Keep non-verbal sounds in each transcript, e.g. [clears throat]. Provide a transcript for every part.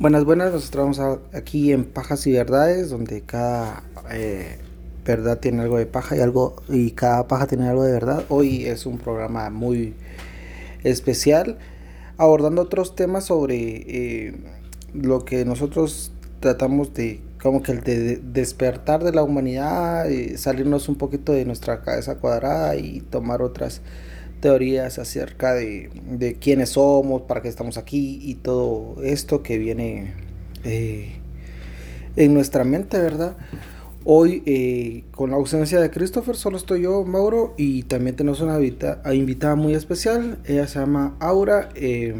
Buenas, buenas, nos estamos aquí en Pajas y Verdades, donde cada eh, verdad tiene algo de paja y algo y cada paja tiene algo de verdad. Hoy es un programa muy especial, abordando otros temas sobre eh, lo que nosotros tratamos de como que el de despertar de la humanidad, y salirnos un poquito de nuestra cabeza cuadrada y tomar otras teorías acerca de, de quiénes somos, para qué estamos aquí y todo esto que viene eh, en nuestra mente, ¿verdad? Hoy, eh, con la ausencia de Christopher, solo estoy yo, Mauro, y también tenemos una invitada muy especial. Ella se llama Aura. Eh,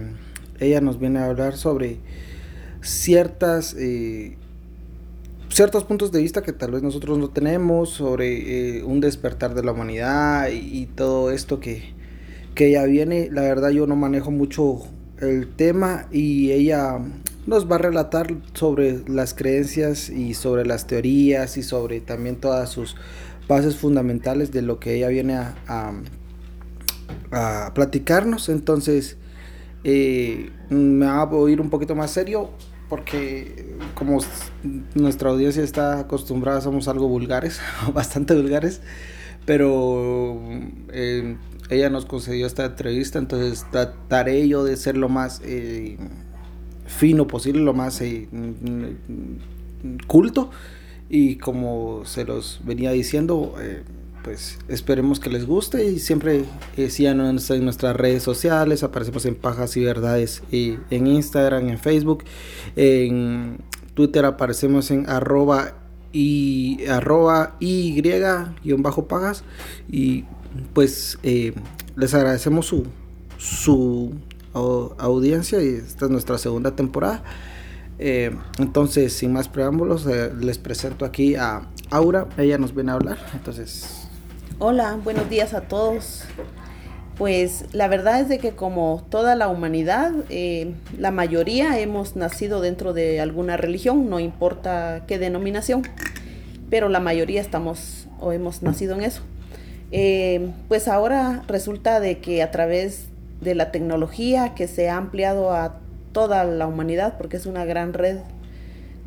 ella nos viene a hablar sobre ciertas ciertos puntos de vista que tal vez nosotros no tenemos sobre un despertar de la humanidad y todo esto que, que ella viene. La verdad yo no manejo mucho el tema y ella nos va a relatar sobre las creencias y sobre las teorías y sobre también todas sus bases fundamentales de lo que ella viene a, a, platicarnos. Entonces eh, me va a oír un poquito más serio porque como nuestra audiencia está acostumbrada, somos algo vulgares, [laughs] bastante vulgares, pero eh, ella nos concedió esta entrevista, entonces trataré yo de ser lo más eh, fino posible, lo más eh, culto. Y como se los venía diciendo, eh, pues esperemos que les guste y siempre síganos en nuestras redes sociales, aparecemos en Pajas y Verdades en Instagram, en Facebook, en Twitter aparecemos en arroba y arroba y guion bajo pagas y pues eh, les agradecemos su, su audiencia y esta es nuestra segunda temporada. Eh, entonces, sin más preámbulos, eh, les presento aquí a Aura. Ella nos viene a hablar. Entonces. Hola, buenos días a todos. Pues la verdad es de que como toda la humanidad, la mayoría hemos nacido dentro de alguna religión, no importa qué denominación, pero la mayoría estamos o hemos nacido en eso. Eh, pues ahora resulta de que a través de la tecnología que se ha ampliado a toda la humanidad, porque es una gran red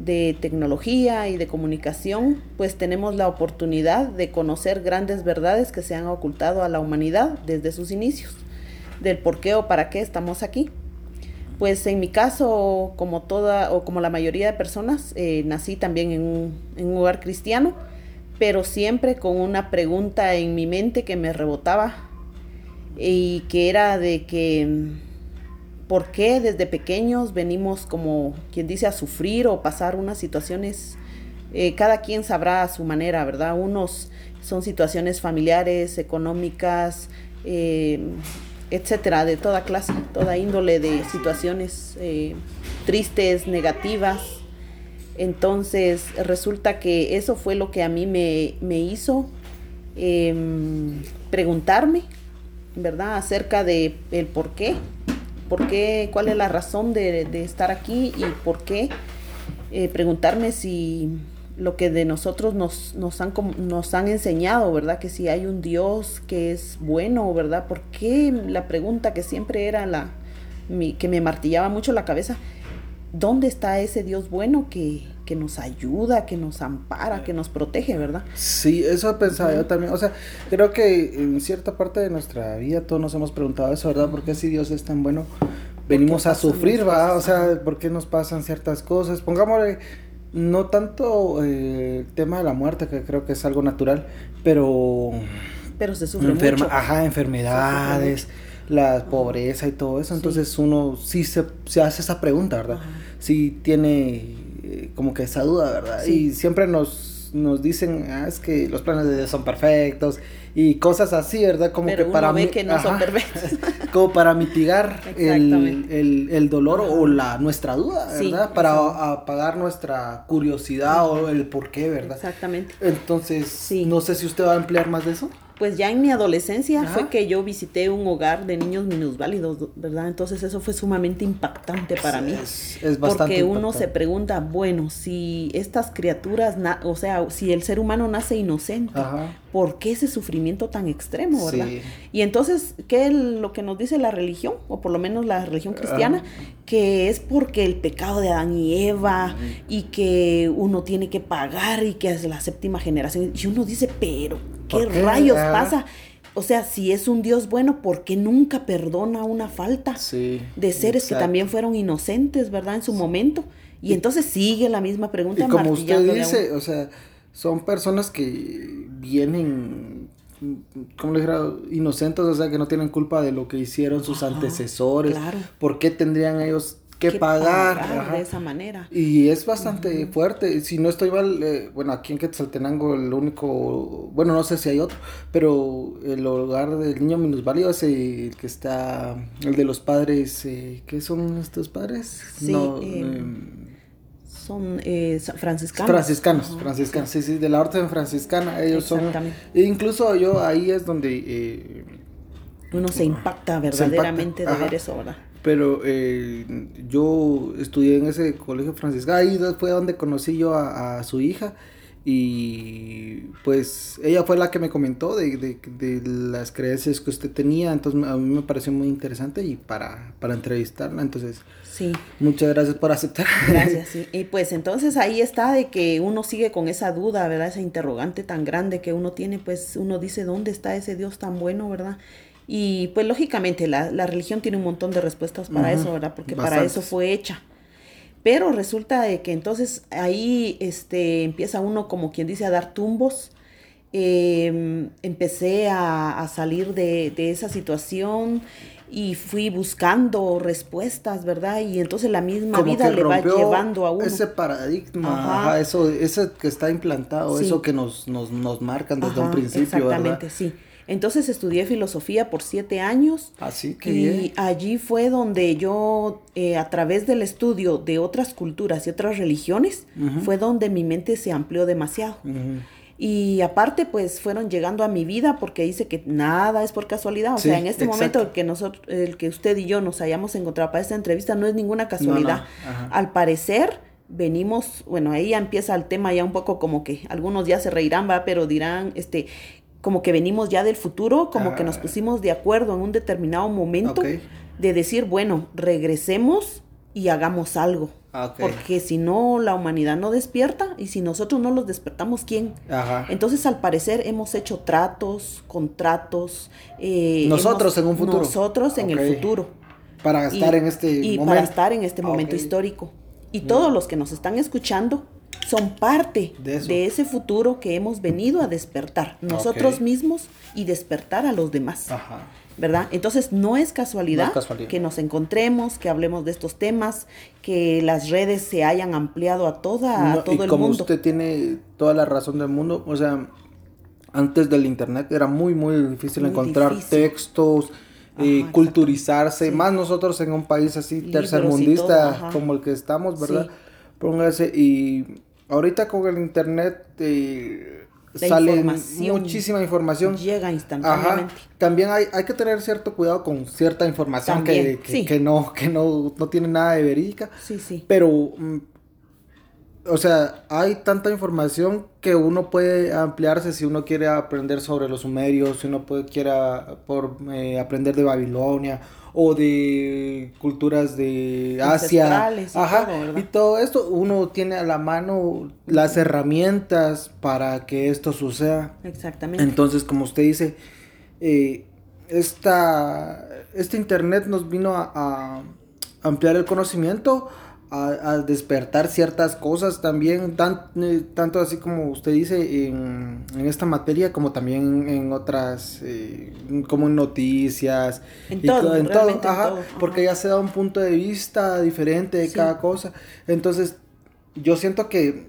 de tecnología y de comunicación, pues tenemos la oportunidad de conocer grandes verdades que se han ocultado a la humanidad desde sus inicios, del por qué o para qué estamos aquí. Pues en mi caso, como toda o como la mayoría de personas, eh, nací también en un, en un hogar cristiano, pero siempre con una pregunta en mi mente que me rebotaba y que era de que por qué desde pequeños venimos como quien dice a sufrir o pasar unas situaciones, eh, cada quien sabrá a su manera, ¿verdad? Unos son situaciones familiares, económicas, eh, etcétera, de toda clase, toda índole de situaciones eh, tristes, negativas entonces resulta que eso fue lo que a mí me, hizo em, preguntarme, ¿verdad? Acerca de el por qué, por qué, cuál es la razón de, estar aquí y por qué. Eh, preguntarme si lo que de nosotros nos, nos, han, nos han enseñado, ¿verdad? Que si hay un Dios que es bueno, ¿verdad? ¿Por qué la pregunta que siempre era la que me martillaba mucho la cabeza? ¿Dónde está ese Dios bueno que, que nos ayuda, que nos ampara, que nos protege, ¿verdad? Sí, eso pensaba yo también. O sea, creo que en cierta parte de nuestra vida todos nos hemos preguntado eso, ¿verdad? ¿Por qué si Dios es tan bueno? Venimos a sufrir, ¿va? O sea, ¿por qué nos pasan ciertas cosas? Pongámosle, no tanto eh, el tema de la muerte, que creo que es algo natural, pero... Pero se sufre mucho. Ajá, enfermedades la pobreza y todo eso. Entonces uno sí se, se, hace esa pregunta, ¿verdad? Sí tiene como que esa duda, ¿verdad? Y siempre nos, nos dicen, ah, es que los planes de Dios son perfectos y cosas así, ¿verdad? Como que para ve que no son perfectos. [laughs] como para mitigar el, el, dolor o la nuestra duda, ¿verdad? para apagar nuestra curiosidad o el por qué, ¿verdad? Exactamente. Entonces, no sé si usted va a emplear más de eso. Pues ya en mi adolescencia fue que yo visité un hogar de niños minusválidos, ¿verdad? Entonces eso fue sumamente impactante para mí. Es, porque uno se pregunta, bueno, si estas criaturas, o sea, si el ser humano nace inocente, ¿por qué ese sufrimiento tan extremo, verdad? Y entonces, ¿qué es lo que nos dice la religión? O por lo menos la religión cristiana, que es porque el pecado de Adán y Eva y que uno tiene que pagar y que es la séptima generación. Y uno dice, pero ¿qué, rayos pasa? O sea, si es un Dios bueno, ¿por qué nunca perdona una falta de seres que también fueron inocentes, verdad, en su momento? Y, entonces sigue la misma pregunta. Y como usted dice, o sea, son personas que vienen, como le dijera, inocentes, o sea, que no tienen culpa de lo que hicieron sus antecesores. Claro. ¿Por qué tendrían ellos que, pagar, de esa manera. Y es bastante fuerte. Si no estoy mal, eh, bueno, aquí en Quetzaltenango el único, bueno, no sé si hay otro, pero el hogar del niño minusválido es el que está, el de los padres, eh, ¿qué son estos padres? Sí, no, em, son eh, franciscanos. Franciscanos, franciscanos, sí, sí, de la orden franciscana, ellos son. E incluso yo ahí es donde... Uno se impacta verdaderamente de ver eso, ¿verdad? Pero eh, yo estudié en ese colegio franciscano, ahí fue donde conocí yo a, su hija y pues ella fue la que me comentó de, de, las creencias que usted tenía, entonces a mí me pareció muy interesante y para, para entrevistarla, entonces sí. muchas gracias por aceptar. Gracias, [laughs] sí. Y pues entonces ahí está de que uno sigue con esa duda, ¿verdad? Esa interrogante tan grande que uno tiene, pues uno dice, ¿dónde está ese Dios tan bueno, ¿verdad? Y pues lógicamente la, la religión tiene un montón de respuestas para eso, ¿verdad? Porque para eso fue hecha. Pero resulta de que entonces ahí este, empieza uno como quien dice a dar tumbos. Em, empecé a, a salir de, de, esa situación y fui buscando respuestas, ¿verdad? Y entonces la misma vida le va llevando a uno. Ese paradigma, eso, ese que está implantado, eso que nos, nos, nos marcan desde un principio, exactamente, sí. Entonces estudié filosofía por siete años. Así que. Y allí fue donde yo, eh, a través del estudio de otras culturas y otras religiones, fue donde mi mente se amplió demasiado. Y aparte, pues fueron llegando a mi vida porque dice que nada es por casualidad. O sea, en este momento el que nosotros, el que usted y yo nos hayamos encontrado para esta entrevista no es ninguna casualidad. Al parecer, venimos, bueno, ahí ya empieza el tema ya un poco como que algunos ya se reirán, va, pero dirán, este, como que venimos ya del futuro, como que nos ah. pusimos de acuerdo en un determinado momento de decir, bueno, regresemos y hagamos algo. Ah, Porque si no, la humanidad no despierta y si nosotros no los despertamos, ¿quién? Entonces, al parecer, hemos hecho tratos, contratos. Eh, nosotros en un futuro. Nosotros en el futuro. Para estar en este y momento. para estar en este momento histórico. Y todos los que nos están escuchando son parte de, ese futuro que hemos venido a despertar nosotros mismos y despertar a los demás. ¿Verdad? Entonces no es, casualidad que nos encontremos, que hablemos de estos temas, que las redes se hayan ampliado a toda todo y el como Usted tiene toda la razón del mundo, o sea, antes del internet era muy muy difícil encontrar textos, y culturizarse, más nosotros en un país así tercermundista como el que estamos, ¿verdad? Póngase y ahorita con el internet eh, sale muchísima información. Llega instantáneamente. También hay, hay que tener cierto cuidado con cierta información que, que, no, que no, no tiene nada de verídica. Sí, sí. Pero mm, o sea, hay tanta información que uno puede ampliarse si uno quiere aprender sobre los sumerios, si uno puede, quiera por, eh, aprender de Babilonia o de culturas de Asia. Ajá, y todo esto, uno tiene a la mano las herramientas para que esto suceda. Exactamente. Entonces, como usted dice, eh, esta, este internet nos vino a ampliar el conocimiento a, despertar ciertas cosas también, tan, eh, tanto así como usted dice en, en, esta materia, como también en otras, eh, como en noticias. En todo, en todo, porque ya se da un punto de vista diferente de cada cosa. Entonces, yo siento que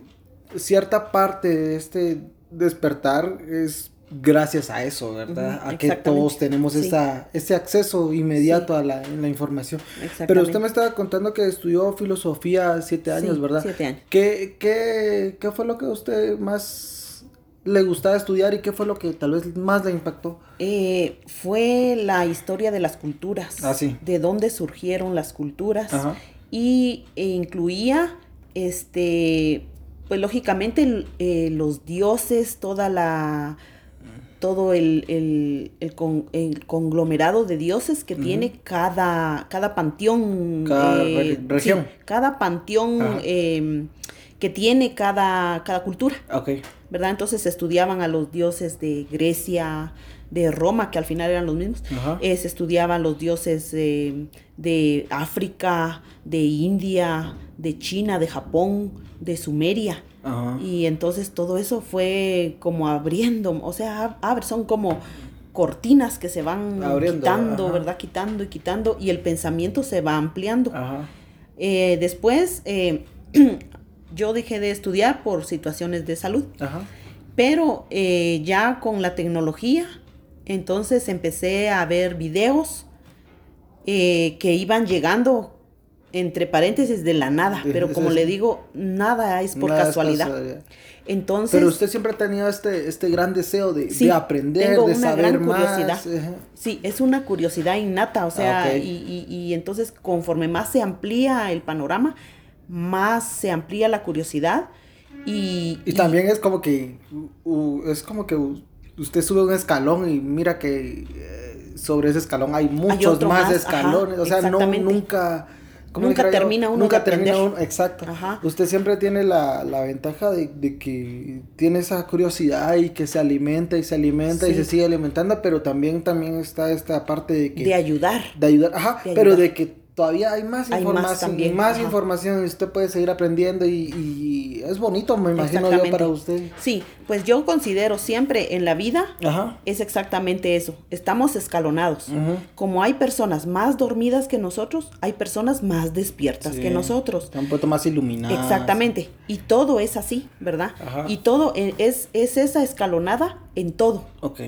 cierta parte de este despertar es gracias a eso, ¿verdad? a que todos tenemos esa, ese acceso inmediato a la, información. Pero usted me estaba contando que estudió filosofía siete años, ¿verdad? Siete años. ¿Qué, qué, qué fue lo que usted más le gustaba estudiar y qué fue lo que tal vez más le impactó? Eh, fue la historia de las culturas. Ah, sí. De dónde surgieron las culturas. Ajá. Y e incluía, este, pues lógicamente eh, los dioses, toda la todo el, el- el con- el conglomerado de dioses que tiene cada, cada panteón. Cada sí, región. cada panteón em, que tiene cada, cada cultura. Ok. ¿verdad? Entonces estudiaban a los dioses de Grecia, de Roma, que al final eran los mismos. Eh, se estudiaban los dioses eh, de África, de India, de China, de Japón, de Sumeria. Ajá. Y entonces todo eso fue como abriendo, o sea, abre, son como cortinas que se van Abriendo, quitando, ajá. ¿verdad? Quitando y quitando y el pensamiento se va ampliando. Ajá. Eh, después eh, [clears throat] yo dejé de estudiar por situaciones de salud. Pero eh, ya con la tecnología, entonces empecé a ver videos que iban llegando entre paréntesis de la nada, pero como es- le digo, nada es por Nada es casualidad. Entonces, Pero usted siempre ha tenido este, este gran deseo de, Sí, de aprender, tengo de una saber gran más. curiosidad. Ajá. sí, es una curiosidad innata, o sea, Ah, ok. y, y- y entonces conforme más se amplía el panorama, más se amplía la curiosidad y, Y también es como que u- es como que u- usted sube un escalón y mira que eh, sobre ese escalón hay muchos más, más, escalones, ajá, o sea, no nunca ¿cómo Nunca termina uno nunca de termina uno, exacto. Ajá. Usted siempre tiene la, la ventaja de, de que tiene esa curiosidad y que se alimenta y se alimenta y se sigue alimentando, pero también también está esta parte de que de ayudar. de ayudar, ajá, De pero ayudar. de que todavía hay más Hay más información, también, más ajá. información y usted puede seguir aprendiendo y, y es bonito, me imagino yo para usted. Sí, pues yo considero siempre en la vida Ajá. es exactamente eso. Estamos escalonados. Como hay personas más dormidas que nosotros, hay personas más despiertas Sí. que nosotros. Está un poquito más iluminado. Exactamente. Y todo es así, ¿verdad? Ajá. Y todo e- es, es esa escalonada en todo. Ok.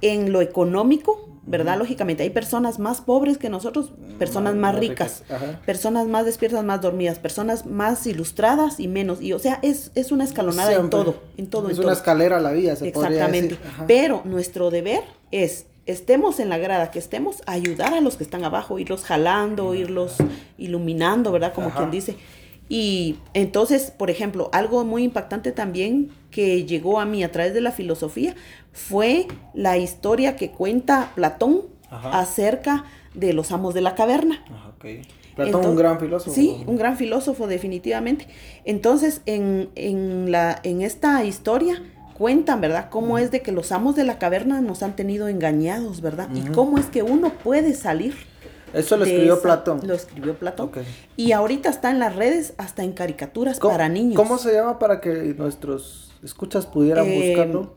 En lo económico, ¿verdad? Lógicamente, hay personas más pobres que nosotros, personas más, más ricas, personas más despiertas, más dormidas, personas más ilustradas y menos. Y o sea, es, es una escalonada en todo, en todo, Es en una todo. escalera a la vida, se podría Exactamente. decir. Pero nuestro deber es, estemos en la grada que estemos, ayudar a los que están abajo, irlos jalando, irlos iluminando, ¿verdad? Como Ajá. quien dice. Y entonces, por ejemplo, algo muy impactante también que llegó a mí a través de la filosofía fue la historia que cuenta Platón Ajá. acerca de los amos de la caverna. Ajá. Platón, un gran filósofo. Sí, un gran filósofo definitivamente. Entonces, en, en, la, en esta historia cuentan, ¿verdad? Cómo es de que los amos de la caverna nos han tenido engañados, ¿verdad? Y cómo es que uno puede salir. Eso lo escribió esa- Platón. Lo escribió Platón. Y ahorita está en las redes, hasta en caricaturas ¿Cómo, para niños. ¿Cómo se llama para que nuestros escuchas pudieran Eh, buscarlo?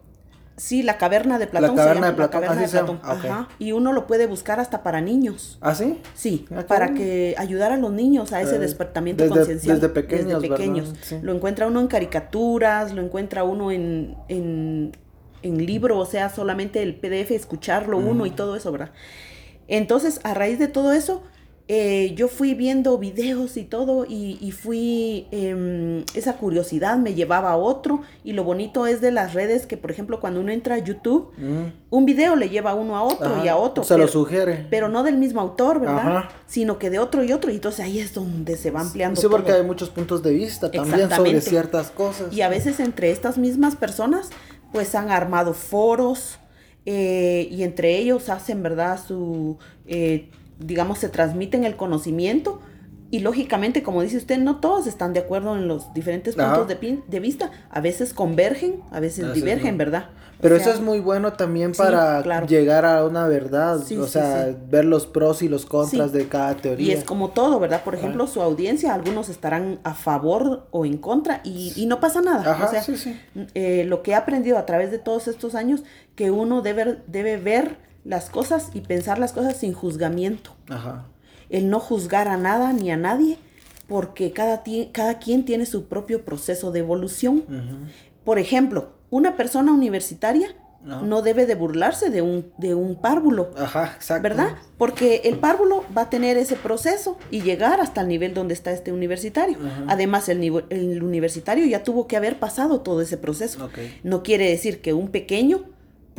Sí, la caverna de Platón. caverna se llama, de Platón, La caverna así de. Platón. Ajá. Y uno lo puede buscar hasta para niños. ¿Ah, sí? Sí, Ah, para bueno. que ayudar a los niños a ese Eh, despertamiento conciencial. desde pequeños, Desde pequeños. Sí. Lo encuentra uno en caricaturas, lo encuentra uno en, en, en libro, o sea, solamente el PDF, escucharlo uno y todo eso, ¿verdad? Entonces, a raíz de todo eso, eh, yo fui viendo videos y todo y, y fui, em, esa curiosidad me llevaba a otro y lo bonito es de las redes que, por ejemplo, cuando uno entra a YouTube, Mm. un video le lleva a uno a otro Ajá. y a otro. Se lo sugiere. pero no del mismo autor, ¿verdad? Ajá. Sino que de otro y otro, y entonces ahí es donde se va ampliando Sí, porque hay muchos puntos de vista también sobre ciertas cosas. Y a veces entre estas mismas personas, pues han armado foros, eh, y entre ellos hacen, ¿verdad? Su, eh, digamos, se transmiten el conocimiento, y lógicamente, como dice usted, no todos están de acuerdo en los diferentes puntos de, pin- de vista, a veces convergen, a veces divergen. ¿verdad? O Pero sea, eso es muy bueno también sí, para claro. llegar a una verdad, Sí, o sea, ver los pros y los contras de cada teoría. Y es como todo, ¿verdad? Por ejemplo, su audiencia, algunos estarán a favor o en contra y, y no pasa nada. Ajá, o sea, eh, lo que he aprendido a través de todos estos años, que uno debe, debe ver las cosas y pensar las cosas sin juzgamiento. Ajá. El no juzgar a nada ni a nadie, porque cada, ti- cada quien tiene su propio proceso de evolución. Por ejemplo, una persona universitaria no. debe de burlarse de un, de un párvulo. Ajá, exacto. ¿Verdad? Porque el párvulo va a tener ese proceso y llegar hasta el nivel donde está este universitario. Además, el, el universitario ya tuvo que haber pasado todo ese proceso. No quiere decir que un pequeño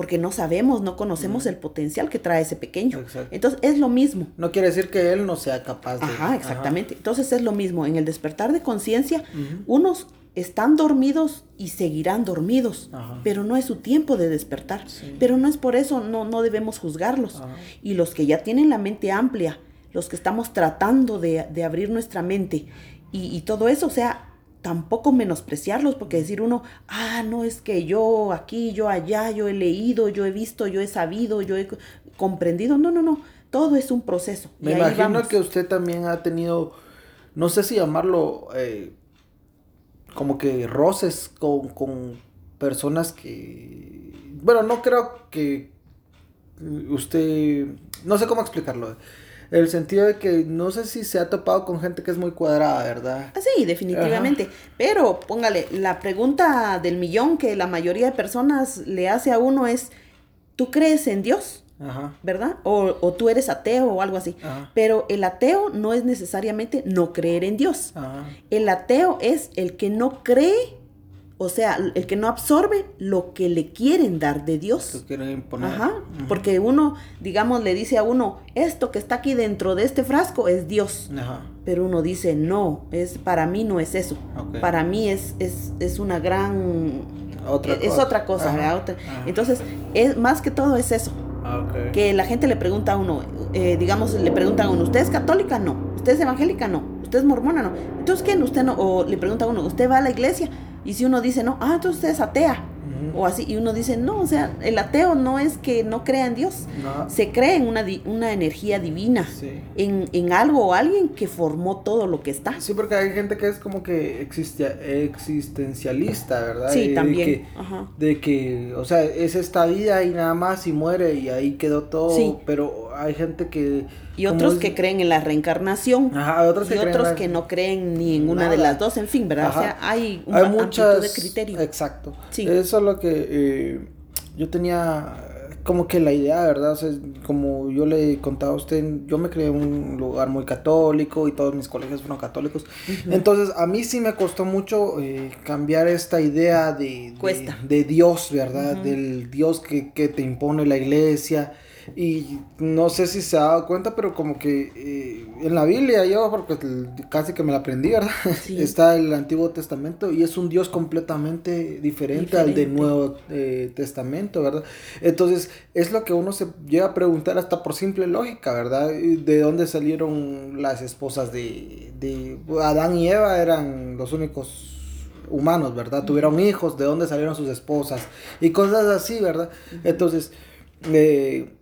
porque no sabemos, no conocemos el potencial que trae ese pequeño. Entonces es lo mismo. No quiere decir que él no sea capaz de... Ajá, exactamente. Entonces es lo mismo. En el despertar de conciencia, unos están dormidos y seguirán dormidos, pero no es su tiempo de despertar. Pero no es por eso, no, no debemos juzgarlos. Y los que ya tienen la mente amplia, los que estamos tratando de, abrir nuestra mente y, y todo eso, o sea, tampoco menospreciarlos, porque decir uno, ah, no es que yo aquí, yo allá, yo he leído, yo he visto, yo he sabido, yo he comprendido. No, no, no. Todo es un proceso. Me imagino que usted también ha tenido, no sé si llamarlo, eh, como que roces con, con personas que, bueno, no creo que usted, no sé cómo explicarlo el sentido de que no sé si se ha topado con gente que es muy cuadrada, ¿verdad? Ah, sí, definitivamente. Pero póngale, la pregunta del millón que la mayoría de personas le hace a uno es, ¿tú crees en Dios? Ajá. ¿Verdad? O, o, tú eres ateo o algo así. Pero el ateo no es necesariamente no creer en Dios. Ajá. El ateo es el que no cree o sea, el que no absorbe lo que le quieren dar de Dios. Lo quieren imponer. Ajá. Porque uno, digamos, le dice a uno, esto que está aquí dentro de este frasco es Dios. Ajá. Pero uno dice, no, es para mí no es eso. Para mí es, es, es una gran... Otra es, cosa. otra cosa. Otra. Entonces, es, más que todo es eso. Ah, que la gente le pregunta a uno, eh, digamos, le preguntan a uno, ¿usted es católica? No. ¿Usted es evangélica? No. ¿Usted es mormona? No. Entonces, ¿qué? ¿Usted no? O le pregunta a uno, ¿usted va a la iglesia? Y si uno dice, no, ah, entonces usted es atea. O así, y uno dice, no, o sea, el ateo no es que no crea en Dios, se cree en una, una energía divina, en, en, algo o alguien que formó todo lo que está. Sí, porque hay gente que es como que existencialista, ¿verdad? Sí, también. De que, o sea, es esta vida y nada más y muere y ahí quedó todo, pero hay gente que y otros que creen en la reencarnación. Ajá, otros y otros que no creen ni en una de las dos, en fin, ¿verdad? O sea, hay, un hay muchas, de criterio. Exacto. Sí. Eso es lo que eh, yo tenía como que la idea, ¿verdad? O sea, como yo le contaba a usted, yo me creé en un lugar muy católico y todos mis colegios fueron católicos. Entonces, a mí sí me costó mucho eh, cambiar esta idea de, de, Dios, ¿verdad? Del Dios que, que, te impone la iglesia. Y no sé si se ha dado cuenta, pero como que eh, en la Biblia yo, porque casi que me la aprendí, ¿verdad? [laughs] Está el Antiguo Testamento y es un Dios completamente diferente, al del Nuevo eh, Testamento, ¿verdad? Entonces es lo que uno se llega a preguntar hasta por simple lógica, ¿verdad? ¿De dónde salieron las esposas de, de Adán y Eva? Eran los únicos humanos, ¿verdad? Tuvieron hijos, ¿de dónde salieron sus esposas? Y cosas así, ¿verdad? Entonces... Eh,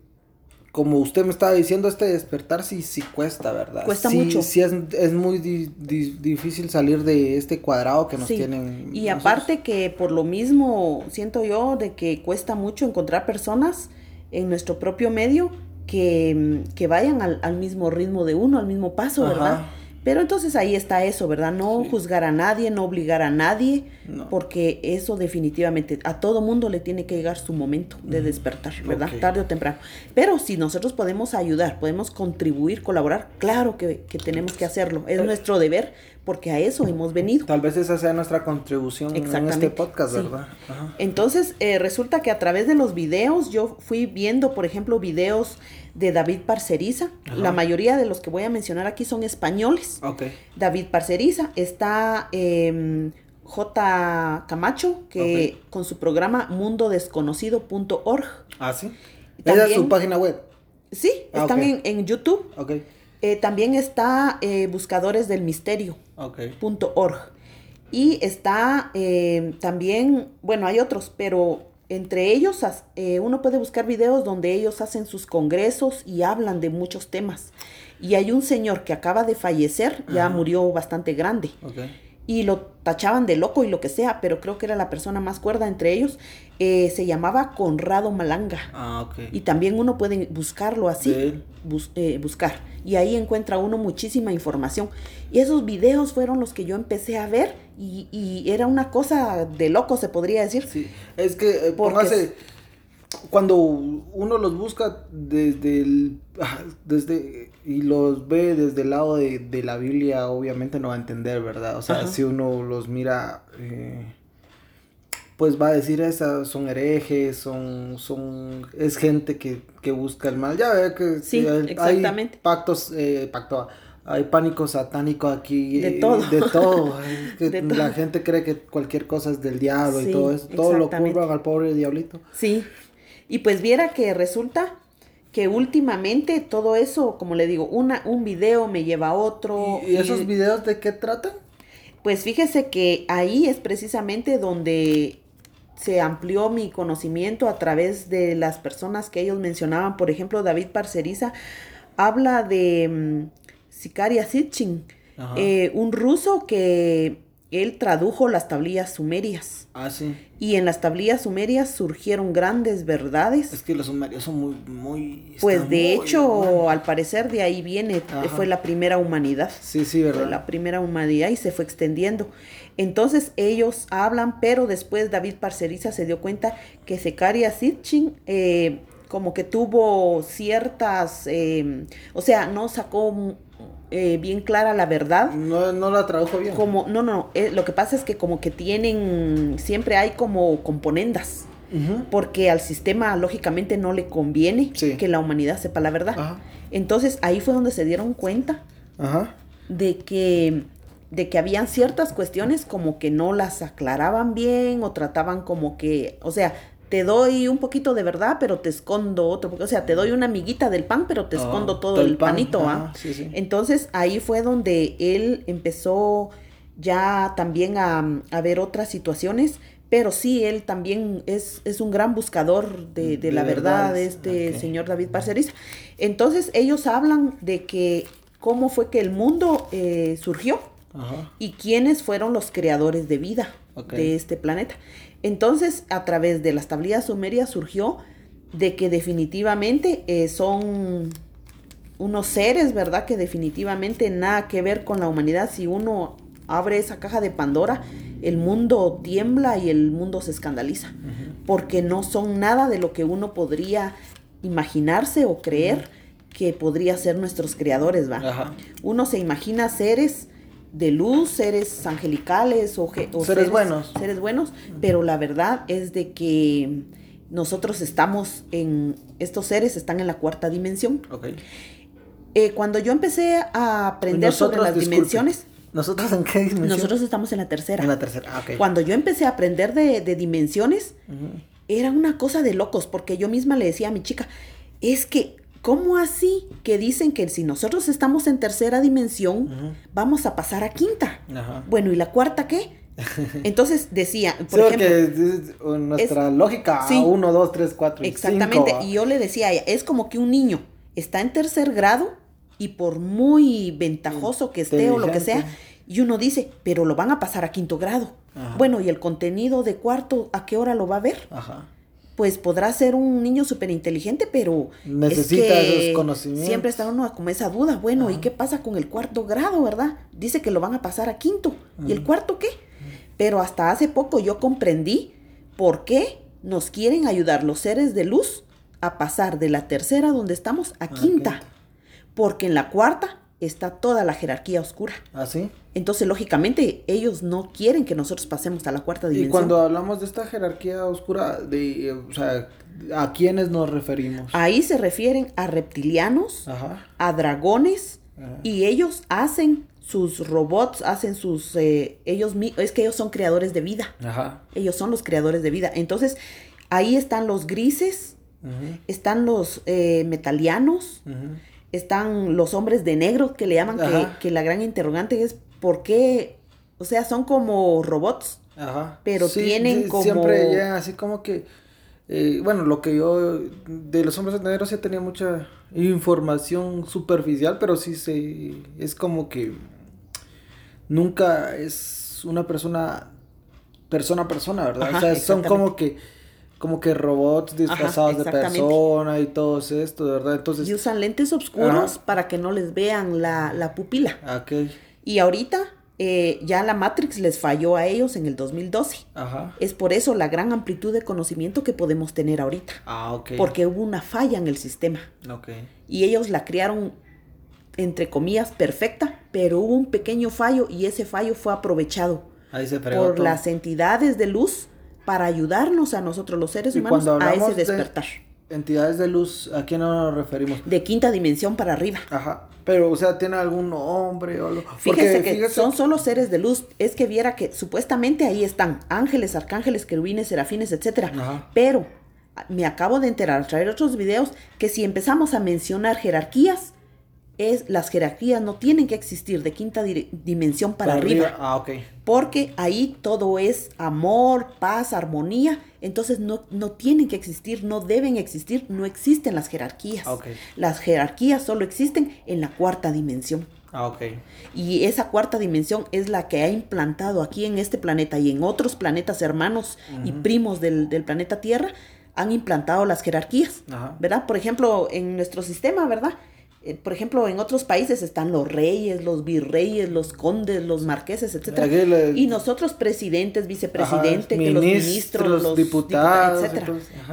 como usted me estaba diciendo, este despertar sí, sí cuesta, ¿verdad? Cuesta mucho. Sí, es, muy difícil salir de este cuadrado que nos tienen. Y aparte que por lo mismo siento yo de que cuesta mucho encontrar personas en nuestro propio medio que, vayan al, mismo ritmo de uno, al mismo paso, ¿verdad? Pero entonces ahí está eso, ¿verdad? No juzgar a nadie, no obligar a nadie, porque eso definitivamente a todo mundo le tiene que llegar su momento de despertar, ¿verdad? Tarde o temprano. Pero si nosotros podemos ayudar, podemos contribuir, colaborar, claro que, tenemos que hacerlo. Es nuestro deber porque a eso hemos venido. Tal vez esa sea nuestra contribución en este podcast, ¿verdad? Entonces, eh, resulta que a través de los videos, yo fui viendo, por ejemplo, videos de David Parceriza. La mayoría de los que voy a mencionar aquí son españoles. David Parceriza está em, J. Camacho, que con su programa mundodesconocido.org. Ah, sí. ¿Esa es su página web? Sí, ah, están en, en, YouTube. Eh, también está eh, Buscadores del Misterio. Y está em, también, bueno, hay otros, pero entre ellos, eh, uno puede buscar videos donde ellos hacen sus congresos y hablan de muchos temas. Y hay un señor que acaba de fallecer, ya murió bastante grande. Y lo tachaban de loco y lo que sea, pero creo que era la persona más cuerda entre ellos. Eh, se llamaba Conrado Malanga. Ah, y también uno puede buscarlo así, eh, buscar. Y ahí encuentra uno muchísima información. Y esos videos fueron los que yo empecé a ver y, era una cosa de loco, se podría decir. Sí, es que, eh, póngase, cuando uno los busca desde el, ah, desde y los ve desde el lado de, de la Biblia, obviamente no va a entender, ¿verdad? O sea, Ajá. si uno los mira, eh, pues va a decir esas son herejes, son, son, es gente que, que busca el mal. Ya ve que Sí, hay- exactamente. hay pactos, eh, pacto, hay pánico satánico aquí. De todo. De todo. [laughs] es que De la todo. gente cree que cualquier cosa es del diablo Sí, y todo eso. Todo lo curvan al pobre diablito. Sí. Y pues viera que resulta que últimamente todo eso, como le digo, una, un video me lleva a otro. ¿Y, y esos videos de qué tratan? Pues fíjese que ahí es precisamente donde se amplió mi conocimiento a través de las personas que ellos mencionaban. Por ejemplo, David Parceriza habla de mm, Sicaria Sitchin, eh, un ruso que él tradujo las tablillas sumerias. Ah, sí. Y en las tablillas sumerias surgieron grandes verdades. Es que los sumerios son muy, muy... Pues de muy hecho, al parecer de ahí viene, Ajá. fue la primera humanidad. Sí, sí, Fue ¿verdad? la primera humanidad y se fue extendiendo. Entonces ellos hablan, pero después David Parceriza se dio cuenta que Secaria Sitchin eh, como que tuvo ciertas, eh, o sea, no sacó eh, bien clara la verdad. No, no la tradujo bien. Como, no, no, eh, lo que pasa es que como que tienen, siempre hay como componendas, porque al sistema lógicamente no le conviene Sí. que la humanidad sepa la verdad. Ajá. Entonces ahí fue donde se dieron cuenta Ajá. de que de que habían ciertas cuestiones como que no las aclaraban bien o trataban como que, o sea, te doy un poquito de verdad, pero te escondo otro, porque, o sea, te doy una amiguita del pan, pero te Ah, escondo todo todo el el pan, panito, ¿ah? ajá, sí, sí. Entonces ahí fue donde él empezó ya también a, a ver otras situaciones, pero sí, él también es, es un gran buscador de, de De la verdad, verdades, este señor David Parceriza. Entonces ellos hablan de que cómo fue que el mundo eh, surgió Ajá. y quiénes fueron los creadores de vida de este planeta. Entonces, a través de las tablillas sumerias surgió de que definitivamente eh, son unos seres, ¿verdad? Que definitivamente nada que ver con la humanidad. Si uno abre esa caja de Pandora, el mundo tiembla y el mundo se escandaliza. Porque no son nada de lo que uno podría imaginarse o creer que podría ser nuestros creadores, ¿va? Uno se imagina seres de luz, seres angelicales o, Seres buenos. Seres buenos, pero la verdad es de que nosotros estamos en, estos seres están en la cuarta dimensión. Eh, cuando yo empecé a aprender sobre las disculpe, dimensiones, ¿Nosotros en qué dimensión? nosotros estamos en la tercera. En la tercera. Ah, ok. Cuando yo empecé a aprender de, de dimensiones, era una cosa de locos, porque yo misma le decía a mi chica, es que, ¿cómo así que dicen que si nosotros estamos en tercera dimensión, vamos a pasar a quinta? Bueno, ¿y la cuarta qué? [laughs] Entonces decía, por Sí, ejemplo, porque es- nuestra lógica, sí. 1, 2, 3, 4, exactamente, y yo le decía a ella, es como que un niño está en tercer grado y por muy ventajoso que esté o lo que sea, y uno dice, pero lo van a pasar a quinto grado. Ajá. Bueno, ¿y el contenido de cuarto a qué hora lo va a ver? Ajá. Pues podrá ser un niño súper inteligente, pero Necesita es que esos conocimientos. Siempre está uno como esa duda, bueno, ¿y qué pasa con el cuarto grado, verdad? Dice que lo van a pasar a quinto. ¿Y el cuarto qué? Pero hasta hace poco yo comprendí por qué nos quieren ayudar los seres de luz a pasar de la tercera donde estamos a quinta. quinta. Porque en la cuarta está toda la jerarquía oscura. ¿Así? Entonces, lógicamente, ellos no quieren que nosotros pasemos a la cuarta Y dimensión. cuando hablamos de esta jerarquía oscura, de, eh, o sea, ¿a quiénes nos referimos? Ahí se refieren a reptilianos, Ajá. a dragones Ajá. y ellos hacen sus robots, hacen sus eh, ellos es que ellos son creadores de vida. Ajá. Ellos son los creadores de vida. Entonces, ahí están los grises, están los eh, metalianos, están los hombres de negro que le llaman que, que la gran interrogante es por qué, o sea, son como robots. Ajá. Pero tienen como- Siempre ya así como que... eh, bueno, lo que yo de los hombres negros sí tenía mucha información superficial, pero sí se... Es como que nunca es una persona persona a persona, ¿verdad? Ajá, o sea, son como que como que robots disfrazados de exactamente. persona y todo esto, ¿verdad? Entonces, Y usan lentes oscuros Ajá. para que no les vean la, la pupila. aquel, Y ahorita eh, ya la Matrix les falló a ellos en el 2012. Ajá. Es por eso la gran amplitud de conocimiento que podemos tener ahorita. Ah, ok. Porque hubo una falla en el sistema. Ok. Y ellos la crearon, entre comillas, perfecta, pero hubo un pequeño fallo y ese fallo fue aprovechado Ahí se fregó por todo. las entidades de luz para ayudarnos a nosotros los seres humanos a ese de- despertar. Entidades de luz, ¿a quién nos referimos? De quinta dimensión para arriba. Ajá. Pero, o sea, ¿tiene algún nombre o algo? Fíjese Porque, que fíjese- son solo seres de luz. Es que viera que supuestamente ahí están ángeles, arcángeles, querubines, serafines, etcétera. Ajá. Pero me acabo de enterar al traer otros videos que si empezamos a mencionar jerarquías, es las jerarquías no tienen que existir de quinta di- dimensión para, arriba, Ah, ok. porque ahí todo es amor, paz, armonía. Entonces no, no tienen que existir, no deben existir, no existen las jerarquías. Ok. Las jerarquías solo existen en la cuarta dimensión. Ah, ok. Y esa cuarta dimensión es la que ha implantado aquí en este planeta y en otros planetas hermanos y primos del, del planeta Tierra, han implantado las jerarquías, Ajá. ¿verdad? Por ejemplo, en nuestro sistema, ¿verdad? Eh, por ejemplo, en otros países están los reyes, los virreyes, los condes, los marqueses, etcétera. Le- Y nosotros presidentes, vicepresidente, Ajá, que los ministros, los diputados y etcétera.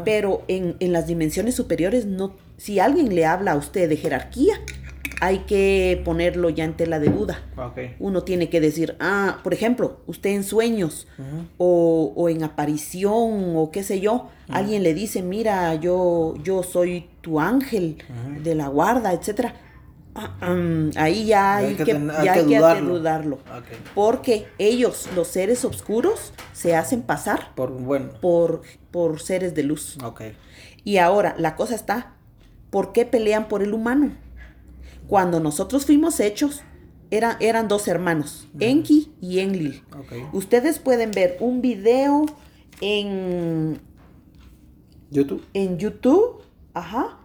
Pero en, en las dimensiones superiores, no, si alguien le habla a usted de jerarquía, hay que ponerlo ya en tela de duda. Uno tiene que decir, ah, por ejemplo, usted en sueños o, o en aparición o qué sé yo, alguien le dice, mira, yo, yo soy tu ángel de la guarda, etcétera. Ah, mm, ahí ya hay, Hay que que, ten- hay dudarlo. Porque ellos, los seres oscuros, se hacen pasar Por, bueno. por, por seres de luz. Ok. Y ahora, la cosa está, ¿por qué pelean por el humano? Cuando nosotros fuimos hechos, era- eran dos hermanos, Enki y Enlil. Ok. Ustedes pueden ver un video en, YouTube. en YouTube, ajá,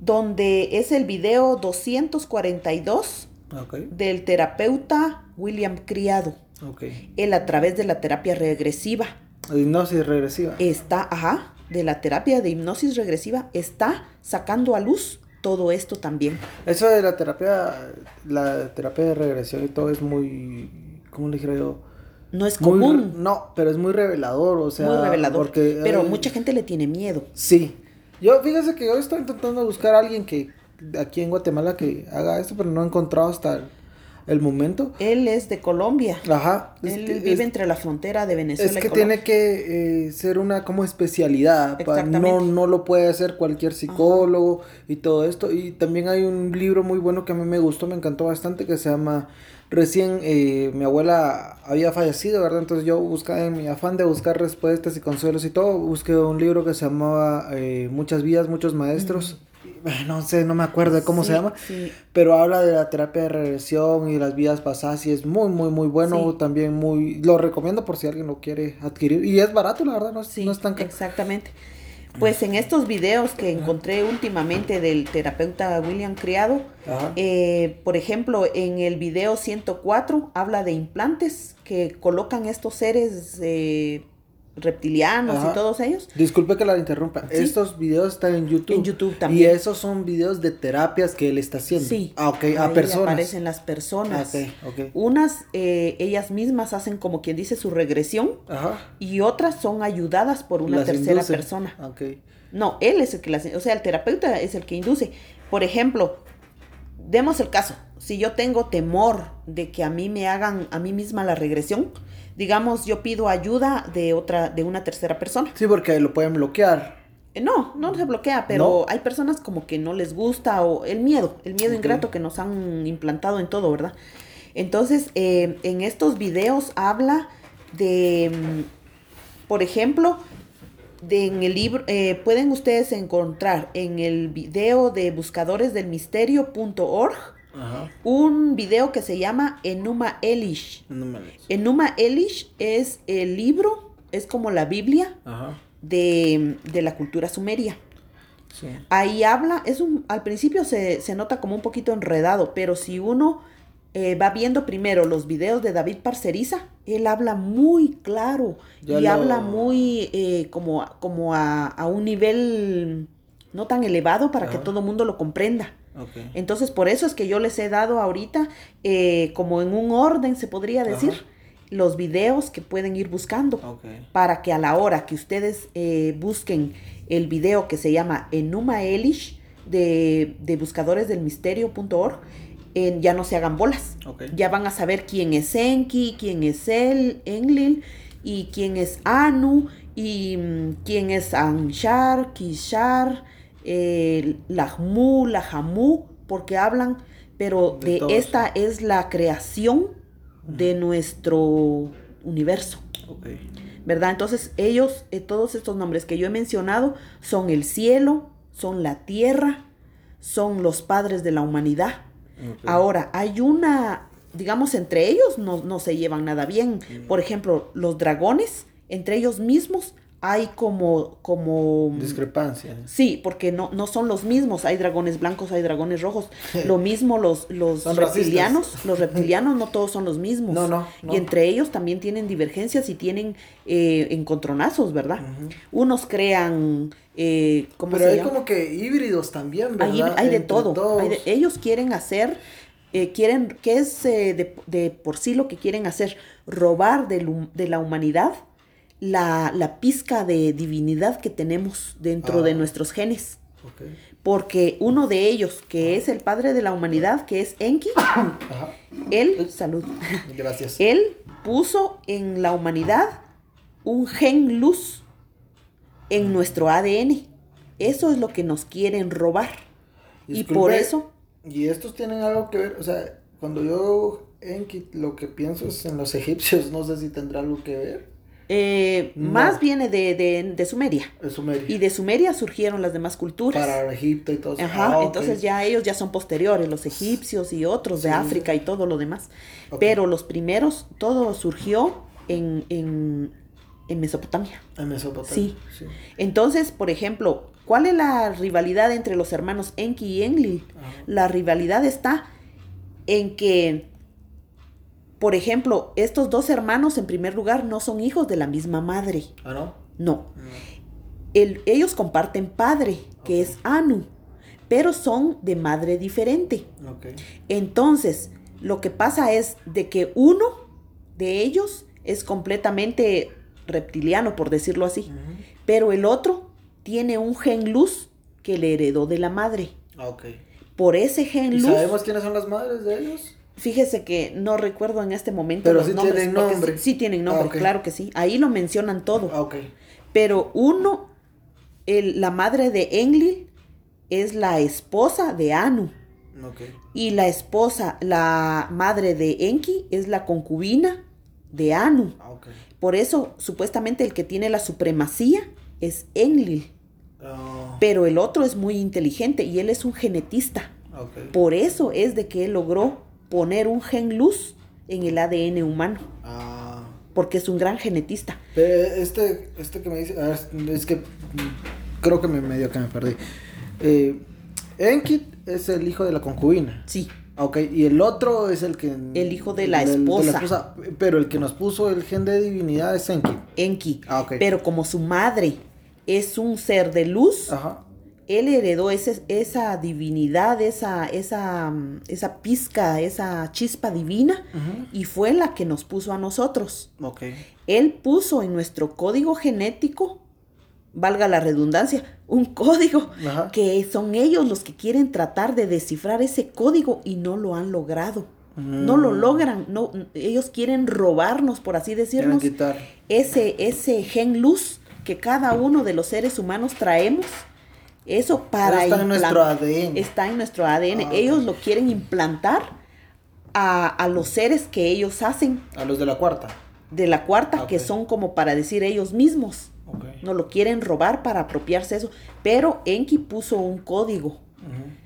donde es el video 242 Ok. del terapeuta William Criado. Ok. Él a través de la terapia regresiva Hipnosis regresiva. está, ajá, de la terapia de hipnosis regresiva, está sacando a luz todo esto también. Eso de la terapia, la terapia de regresión y todo es muy, ¿cómo le dijera yo? No es común, no, pero es muy revelador, o sea, muy revelador. porque pero hay- mucha gente le tiene miedo. Sí. Yo, fíjese que yo estoy intentando buscar a alguien que aquí en Guatemala que haga esto, pero no he encontrado hasta el, el momento. Él es de Colombia. Ajá. Él vive es- entre la frontera de Venezuela Es y que Colombia. tiene que eh, ser una como especialidad, pa- no, Exactamente. no lo puede hacer cualquier psicólogo y todo esto. Y también hay un libro muy bueno que a mí me gustó, me encantó bastante, que se llama Recién eh, mi abuela había fallecido, ¿verdad? Entonces yo buscaba en mi afán de buscar respuestas y consuelos y todo, busqué un libro que se llamaba eh, Muchas vidas, muchos maestros. No sé, no me acuerdo de cómo se llama, sí. pero habla de la terapia de regresión y las vidas pasadas y es muy, muy, muy bueno. Sí. También muy, lo recomiendo por si alguien lo quiere adquirir. Y es barato, la verdad, no no es tan caro. exactamente. Pues en estos videos que encontré últimamente del terapeuta William Criado, eh, por ejemplo, en el video 104 habla de implantes que colocan estos seres eh, reptilianos Ajá. y todos ellos. Disculpe que la interrumpa. Sí. Estos videos están en YouTube. En YouTube Y también. esos son videos de terapias que él está haciendo. Sí. Ah, ok. A personas. aparecen las personas. Ok, ok. Unas, eh, ellas mismas hacen como quien dice su regresión Ajá. y otras son ayudadas por una Las tercera persona. Ok. No, él es el que las, o sea, el terapeuta es el que induce. Por ejemplo, demos el caso, si yo tengo temor de que a mí me hagan a mí misma la regresión, digamos, yo pido ayuda de otra, de una tercera persona. Sí, porque lo pueden bloquear. Eh, No, no se bloquea, pero No. hay personas como que no les gusta o el miedo, el miedo ingrato que nos han implantado en todo, ¿verdad? Entonces, eh, en estos videos habla de, mm, por ejemplo, de en el libro, eh, pueden ustedes encontrar en el video de buscadoresdelmisterio.org Ajá. un video que se llama Enuma Elish. Enuma Elish es el libro, es como la Biblia Ajá. de, de la cultura sumeria. Sí. Ahí habla, es un, al principio se, se nota como un poquito enredado, pero si uno eh, va viendo primero los videos de David Parceriza, él habla muy claro Ya y lo- habla muy eh, como, como a, a un nivel no tan elevado para que todo el mundo lo comprenda. Okay. Entonces, por eso es que yo les he dado ahorita, eh, como en un orden, se podría decir, Ajá. los videos que pueden ir buscando para que a la hora que ustedes eh, busquen el video que se llama Enuma Elish de, de buscadores del misterio.org, en- ya no se hagan bolas. Ya van a saber quién es Enki, quién es El, Enlil, y quién es Anu, y mm, quién es Anshar, Kishar, eh, Lahmu, Lahamu, porque hablan, pero De esta es la creación de nuestro universo. ¿verdad? Entonces ellos, eh, todos estos nombres que yo he mencionado, son el cielo, son la tierra, son los padres de la humanidad. Ahora, hay una, digamos, entre ellos no, no se llevan nada bien. Por ejemplo, los dragones, entre ellos mismos hay como, como... Discrepancia. Sí, porque no, no son los mismos. Hay dragones blancos, hay dragones rojos. [laughs] Lo mismo los, los racistas. reptilianos. Los [laughs] reptilianos no todos son los mismos. No, no, no. Y entre ellos también tienen divergencias y tienen eh, encontronazos, ¿verdad? Unos crean, eh, ¿cómo Pero se hay llama? como que híbridos también, ¿verdad? Hay, hay de Entre todo. hay de- ellos quieren hacer, eh, quieren, ¿qué es eh, de, de por sí lo que quieren hacer? Robar de la humanidad la, la pizca de divinidad que tenemos dentro Ah. de nuestros genes. Porque uno de ellos, que es el padre de la humanidad, que es Enki, [coughs] Ajá. él, salud, Gracias. él puso en la humanidad un gen luz en nuestro ADN. Eso es lo que nos quieren robar. Y por eso, Y estos tienen algo que ver, o sea, cuando yo Enki, lo que pienso es en los egipcios, no sé si tendrá algo que ver. Eh, No. más viene de, de- de Sumeria. Es Sumeria. Y de Sumeria surgieron las demás culturas. Para Egipto y todo eso. Ajá, Ah, entonces ya ellos ya son posteriores, los egipcios y otros de. África y todo lo demás. Pero los primeros, todo surgió en, en, en Mesopotamia. En Mesopotamia. Sí. sí. Entonces, por ejemplo, ¿cuál es la rivalidad entre los hermanos Enki y Enlil? Ajá. La rivalidad está en que, por ejemplo, estos dos hermanos, en primer lugar, no son hijos de la misma madre. Ah, ¿no? No. No. El- ellos comparten padre, que es Anu, pero son de madre diferente. Ok. Entonces, lo que pasa es de que uno de ellos es completamente reptiliano, por decirlo así, pero el otro tiene un gen luz que le heredó de la madre. Ah, ok. Por ese gen ¿Y luz, sabemos quiénes son las madres de ellos? Fíjese que no recuerdo en este momento Pero los sí nombres. tienen nombre. Sí, sí tienen nombre, Ah, claro que sí. Ahí lo mencionan todo. Ah. Pero uno, el- la madre de Enlil es la esposa de Anu. Y la esposa, la madre de Enki, es la concubina de Anu. Ah. Por eso, supuestamente, el que tiene la supremacía es Enlil. Pero el otro es muy inteligente y él es un genetista. Por eso es de que él logró poner un gen luz en el ADN humano. Ah. Porque es un gran genetista. Pero este, este que me dice, a ver, es que creo que me medio que me perdí. Eh, Enki es el hijo de la concubina. Sí, Ah, Ok, y el otro es el que... El hijo de la del- esposa. Pero el que nos puso el gen de divinidad es Enki. Enki. Ah, ok. Pero como su madre es un ser de luz, Ajá. Él heredó ese- esa divinidad, esa, esa, mm, esa pizca, esa chispa divina, y fue la que nos puso a nosotros. Él puso en nuestro código genético, valga la redundancia, un código que son ellos los que quieren tratar de descifrar ese código y no lo han logrado. No lo Mm. logran, no, ellos quieren robarnos, por así decirnos, quitar. ese, ese gen luz que cada uno de los seres humanos traemos. Eso para está en nuestro ADN. Está en nuestro ADN. Ah, ellos lo quieren implantar a, a los seres que ellos hacen A los de la cuarta. de la cuarta, Ah, que son como para decir ellos mismos. No lo quieren robar para apropiarse eso. Pero Enki puso un código,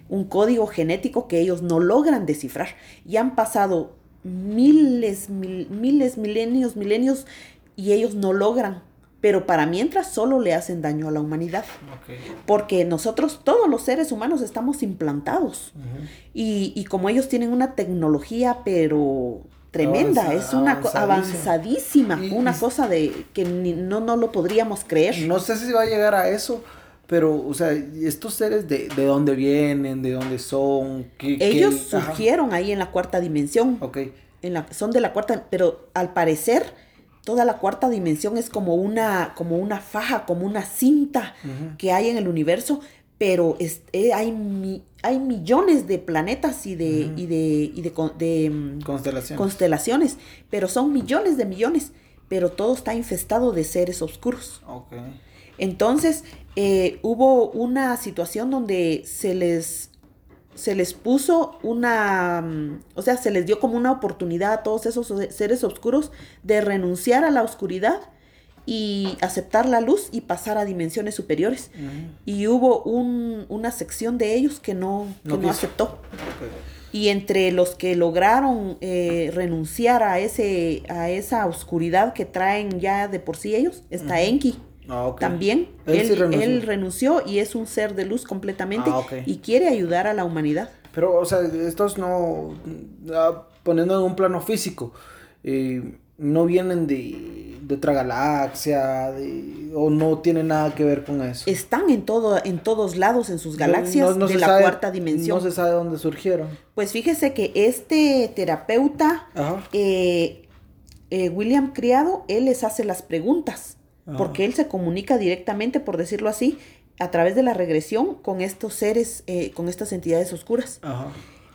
un código genético que ellos no logran descifrar. Y han pasado miles, mil- miles, milenios, milenios, y ellos no logran. Pero para mientras solo le hacen daño a la humanidad. Porque nosotros, todos los seres humanos, estamos implantados. Y, y como ellos tienen una tecnología, pero tremenda, Avanza- es una avanzadísima. avanzadísima, Y- una y- cosa de que ni- no, no lo podríamos creer. No sé si va a llegar a eso, Pero, o sea, estos seres de, de dónde vienen, de dónde son, ¿Qué, ellos qué- ajá. surgieron ahí en la cuarta dimensión. Ok. En la, son de la cuarta, pero al parecer toda la cuarta dimensión es como una, como una faja, como una cinta que hay en el universo, pero es- eh, hay, mi- hay millones de planetas y de, y de, y de, de, mm, Constelación. constelaciones, pero son millones de millones, pero todo está infestado de seres oscuros. Entonces, eh, hubo una situación donde se les, se les puso una, mm, o sea, se les dio como una oportunidad a todos esos seres oscuros de renunciar a la oscuridad y aceptar la luz y pasar a dimensiones superiores. Ujú. Y hubo un- una sección de ellos que no, que No aceptó. Y entre los que lograron eh, renunciar a, ese, a esa oscuridad que traen ya de por sí ellos, está. Enki. Ah. También Él él, sí renunció. él renunció y es un ser de luz completamente Ah, y quiere ayudar a la humanidad. Pero, o sea, estos no. ah, poniendo en un plano físico, eh, no vienen de, de otra galaxia, de- o no tienen nada que ver con eso. Están en todo, en todos lados en sus galaxias no- no de la sabe- cuarta dimensión. No se sabe dónde surgieron. Pues fíjese que este terapeuta, eh, eh, William Criado, él les hace las preguntas, Ajá. porque él se comunica directamente, por decirlo así, a través de la regresión con estos seres, eh, con estas entidades oscuras. Ajá.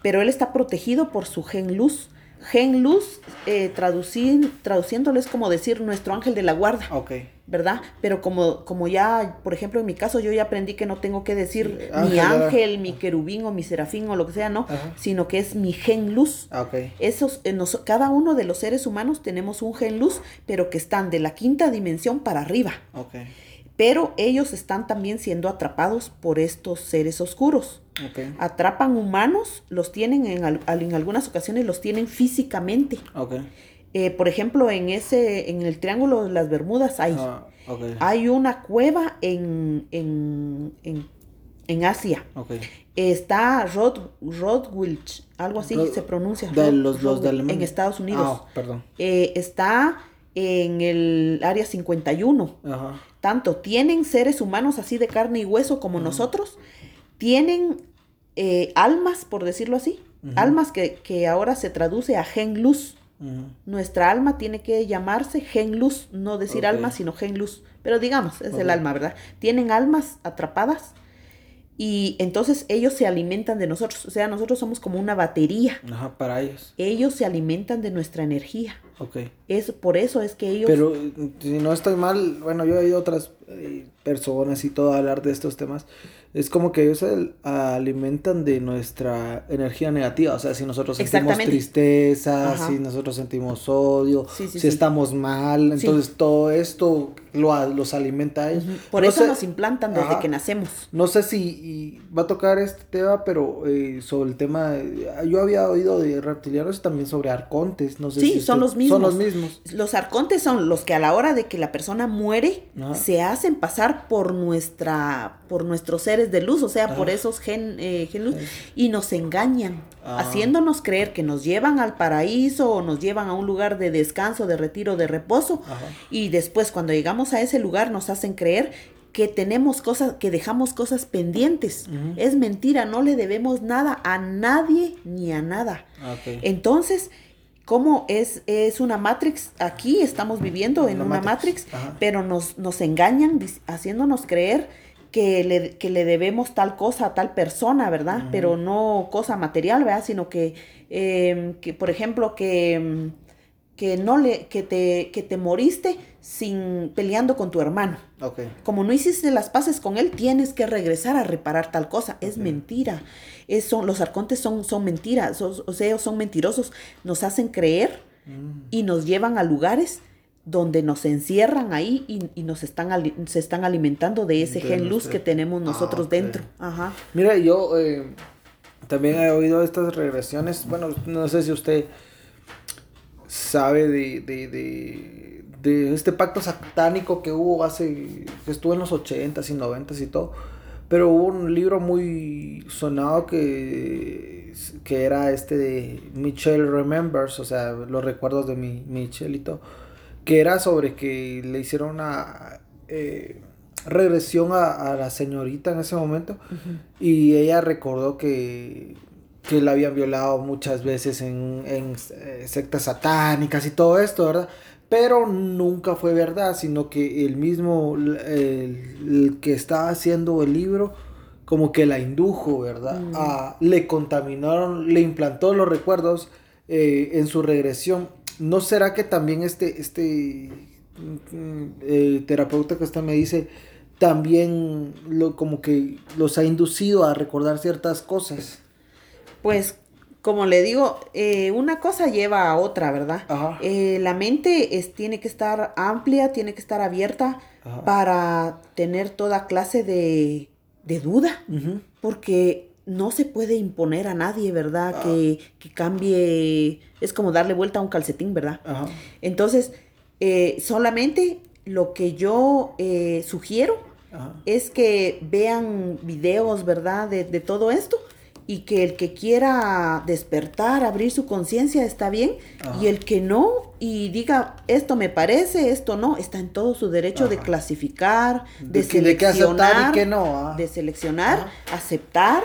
pero él está protegido por su gen luz. Gen luz, eh, traducir, traduciéndolo es como decir nuestro ángel de la guarda, Ok. ¿Verdad? Pero como, como ya, por ejemplo, en mi caso, yo ya aprendí que no tengo que decir Sí, mi ángel, ángel, mi querubín o mi serafín o lo que sea, no, Ajá. sino que es mi gen luz. Ah, Ok. Esos, en nos- cada uno de los seres humanos tenemos un gen luz, pero que están de la quinta dimensión para arriba. Ok. Pero ellos están también siendo atrapados por estos seres oscuros Ok. atrapan humanos, los tienen en, en algunas ocasiones los tienen físicamente. Ok. Eh, por ejemplo, en ese, en el Triángulo de las Bermudas hay, Ah, hay una cueva en, en, en, en Asia. Está Rod, Rodwilch, algo así Rod- se pronuncia. de Rod- los- los de Alemania. En Estados Unidos. Ah, perdón. Eh, está en el área 51 Ajá. tanto tienen seres humanos así de carne y hueso como nosotros, tienen eh, almas, por decirlo así, almas que, que ahora se traduce a gen luz. Nuestra alma tiene que llamarse gen luz, no decir alma, sino gen luz. Pero digamos, es el alma, ¿verdad? Tienen almas atrapadas y entonces ellos se alimentan de nosotros. O sea, nosotros somos como una batería. Ajá, para ellos. Ellos se alimentan de nuestra energía. Ok. Es, por eso es que ellos... Pero eh, si no estoy mal, bueno, yo he oído otras eh, personas y todo hablar de estos temas. Es como que ellos se alimentan de nuestra energía negativa. O sea, si nosotros sentimos tristeza, Ajá. si nosotros sentimos odio, Sí, sí, si sí. estamos mal, entonces todo esto lo, los alimenta a ellos. Por No eso sé- nos implantan desde Ajá. que nacemos. No sé si va a tocar este tema, pero eh, sobre el tema, de- yo había oído de reptilianos también sobre arcontes, no sé Sí, si son usted- los mismos. Son los mismos. Los arcontes son los que a la hora de que la persona muere Ajá. se hacen pasar por nuestra por nuestros seres de luz, o sea, por esos gen, eh, gen luz y nos engañan, Ah. haciéndonos creer que nos llevan al paraíso o nos llevan a un lugar de descanso, de retiro, de reposo y después cuando llegamos a ese lugar nos hacen creer que tenemos cosas, que dejamos cosas pendientes. Es mentira, no le debemos nada a nadie ni a nada. Entonces, ¿cómo es, es una Matrix? Aquí estamos viviendo en Una una Matrix, pero nos, nos engañan haciéndonos creer que le, que le debemos tal cosa a tal persona, ¿verdad? Pero no cosa material, ¿verdad? Sino que, em, que por ejemplo, que, em, que no le, que te, que te moriste sin peleando con tu hermano. Ok. Como no hiciste las paces con él, tienes que regresar a reparar tal cosa. Es mentira. Es, son, los arcontes son, son mentiras, son- o sea, son mentirosos. Nos hacen creer Mm. y nos llevan a lugares donde nos encierran ahí y, y nos están ali- se están alimentando de ese gen luz que tenemos Ah, nosotros dentro. Ajá. Mira, yo eh, también he oído estas regresiones. Bueno, no sé si usted sabe de, de, de, de este pacto satánico que hubo hace, que estuvo en los 80s y 90s y todo. Pero hubo un libro muy sonado que, que era este de Michelle Remembers, o sea, los recuerdos de mi, Michelle y todo. Que era sobre que le hicieron una... eh, regresión a, la señorita en ese momento y ella recordó que, que la habían violado muchas veces en, en eh, sectas satánicas y todo esto, ¿verdad? Pero nunca fue verdad, sino que el mismo, el, que estaba haciendo el libro, como que la indujo, ¿verdad? Mm. le contaminaron, le implantó los recuerdos eh, en su regresión. ¿No será que también este, este mm, eh, terapeuta que usted me dice, también lo, como que los ha inducido a recordar ciertas cosas? Pues como le digo, eh, una cosa lleva a otra, ¿verdad? Eh, la mente es, tiene que estar amplia, tiene que estar abierta para tener toda clase de, de duda, porque no se puede imponer a nadie, ¿verdad? Ah. Que, cambie, es como darle vuelta a un calcetín, ¿verdad? Entonces, eh, solamente lo que yo sugiero es que vean videos, ¿verdad? De, de todo esto y que el que quiera despertar, abrir su conciencia está bien. Y el que no y diga esto me parece, esto no, está en todo su derecho de clasificar, de, seleccionar, de, no, de seleccionar, aceptar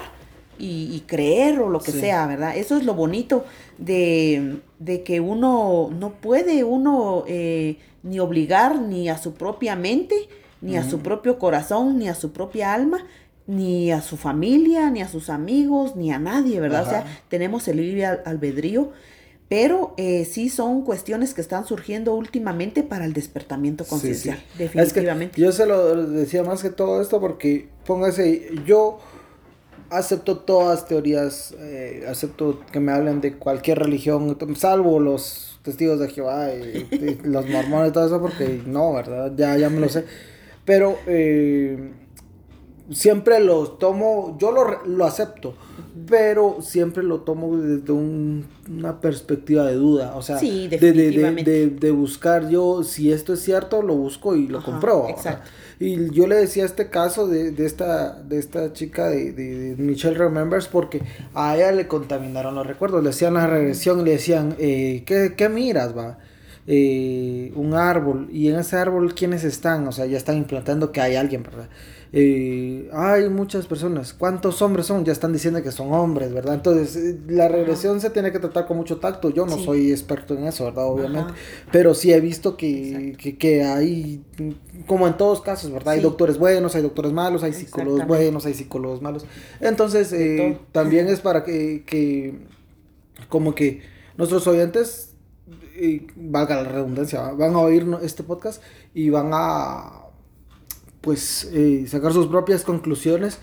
y, creer o lo que sea, ¿verdad? Eso es lo bonito de, que uno no puede uno eh, ni obligar ni a su propia mente, ni a su propio corazón, ni a su propia alma, ni a su familia, ni a sus amigos, ni a nadie, ¿verdad? O sea, tenemos el libre albedrío, pero eh, sí son cuestiones que están surgiendo últimamente para el despertamiento conciencial, definitivamente. yo se lo decía más que todo esto porque, póngase, yo acepto todas teorías, eh, acepto que me hablen de cualquier religión, salvo los testigos de Jehová y, [laughs] los mormones y todo eso, porque no, ¿verdad? Ya, ya me lo sé. Pero... Eh, siempre lo tomo, yo lo, lo acepto, pero siempre lo tomo desde una perspectiva de duda, o sea, de, de, de, buscar yo, si esto es cierto, lo busco y lo compro. Exacto. Y yo le decía este caso de, esta, de esta chica de, Michelle Remembers porque a ella le contaminaron los recuerdos, le hacían la regresión y le decían, eh, ¿qué, ¿qué miras, va? Eh, un árbol y en ese árbol quiénes están, o sea, ya están implantando que hay alguien, ¿verdad? Eh, hay muchas personas, ¿cuántos hombres son? Ya están diciendo que son hombres, ¿verdad? Entonces, eh, la regresión se tiene que tratar con mucho tacto, yo no soy experto en eso, ¿verdad? Obviamente, pero sí he visto que, que, hay, como en todos casos, ¿verdad? Hay doctores buenos, hay doctores malos, hay psicólogos buenos, hay psicólogos malos. Entonces, también [laughs] es para que, que, como que nuestros oyentes valga la redundancia, van a oír este podcast y van a pues eh, sacar sus propias conclusiones.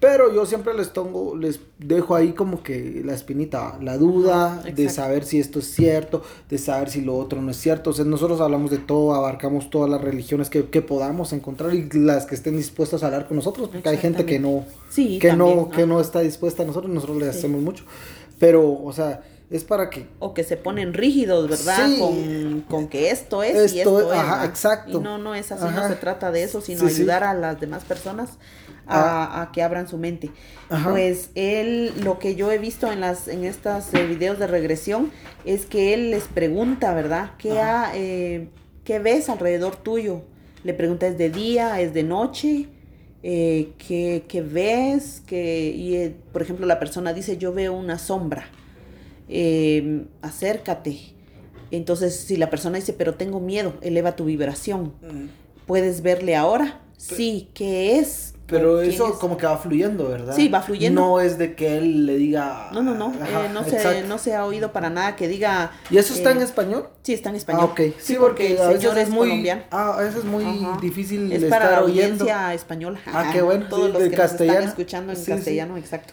Pero yo siempre les tengo, les dejo ahí como que la espinita, la duda de saber si esto es cierto, de saber si lo otro no es cierto. O sea, nosotros hablamos de todo, abarcamos todas las religiones que, podamos encontrar y las que estén dispuestas a hablar con nosotros, porque hay gente que no, que no, que no está dispuesta a nosotros, nosotros les hacemos mucho. Pero, o sea, es para que... O que se ponen rígidos, ¿verdad? Con, que esto es y esto es. Ajá, exacto. Y no, no es así, no se trata de eso, sino ayudar a las demás personas a, ah. que abran su mente. Pues él, lo que yo he visto en las en estos eh, videos de regresión es que él les pregunta, ¿verdad? ¿Qué, eh, ¿qué ves alrededor tuyo? Le pregunta, ¿es de día? ¿Es de noche? Eh, ¿qué, ¿qué, ves? que y, por ejemplo, la persona dice, yo veo una sombra eh, acércate. Entonces, si la persona dice, pero tengo miedo, eleva tu vibración. ¿Puedes verle ahora? sí, ¿qué es? Pero eso como que va fluyendo, ¿verdad? Sí, va fluyendo. No es de que él le diga... No, no, no. Eh, no, se, no se ha oído para nada que diga... ¿Y eso está en eh, español? Sí, está en español. Ah, ok. Sí, porque, veces es muy... Ah, a veces es muy difícil es para audiencia española. Ah, qué bueno. [laughs] Todos los que están escuchando en castellano, exacto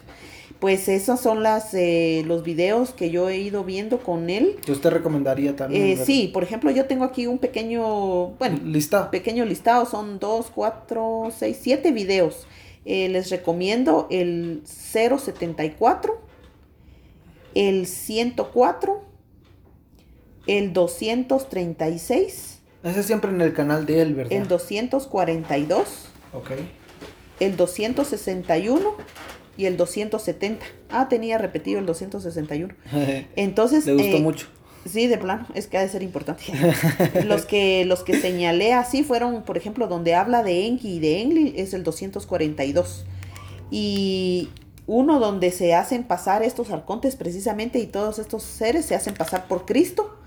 pues esos son las eh, los videos que yo he ido viendo con él. ¿Que usted recomendaría también? Eh, sí, por ejemplo, yo tengo aquí un pequeño, bueno, listado. Pequeño listado, son dos, cuatro, seis, siete videos. Eh, les recomiendo el 074, el 104, el 236. Ese siempre en el canal de él, ¿verdad? El 242. Ok. El 261 el 270. Ah, tenía repetido el 261. [laughs] Entonces... Le gustó eh, mucho. Sí, de plano, es que ha de ser importante. [laughs] los que los que señalé así fueron, por ejemplo, donde habla de Enki y de Enlil es el 242. Y uno donde se hacen pasar estos arcontes precisamente y todos estos seres se hacen pasar por Cristo.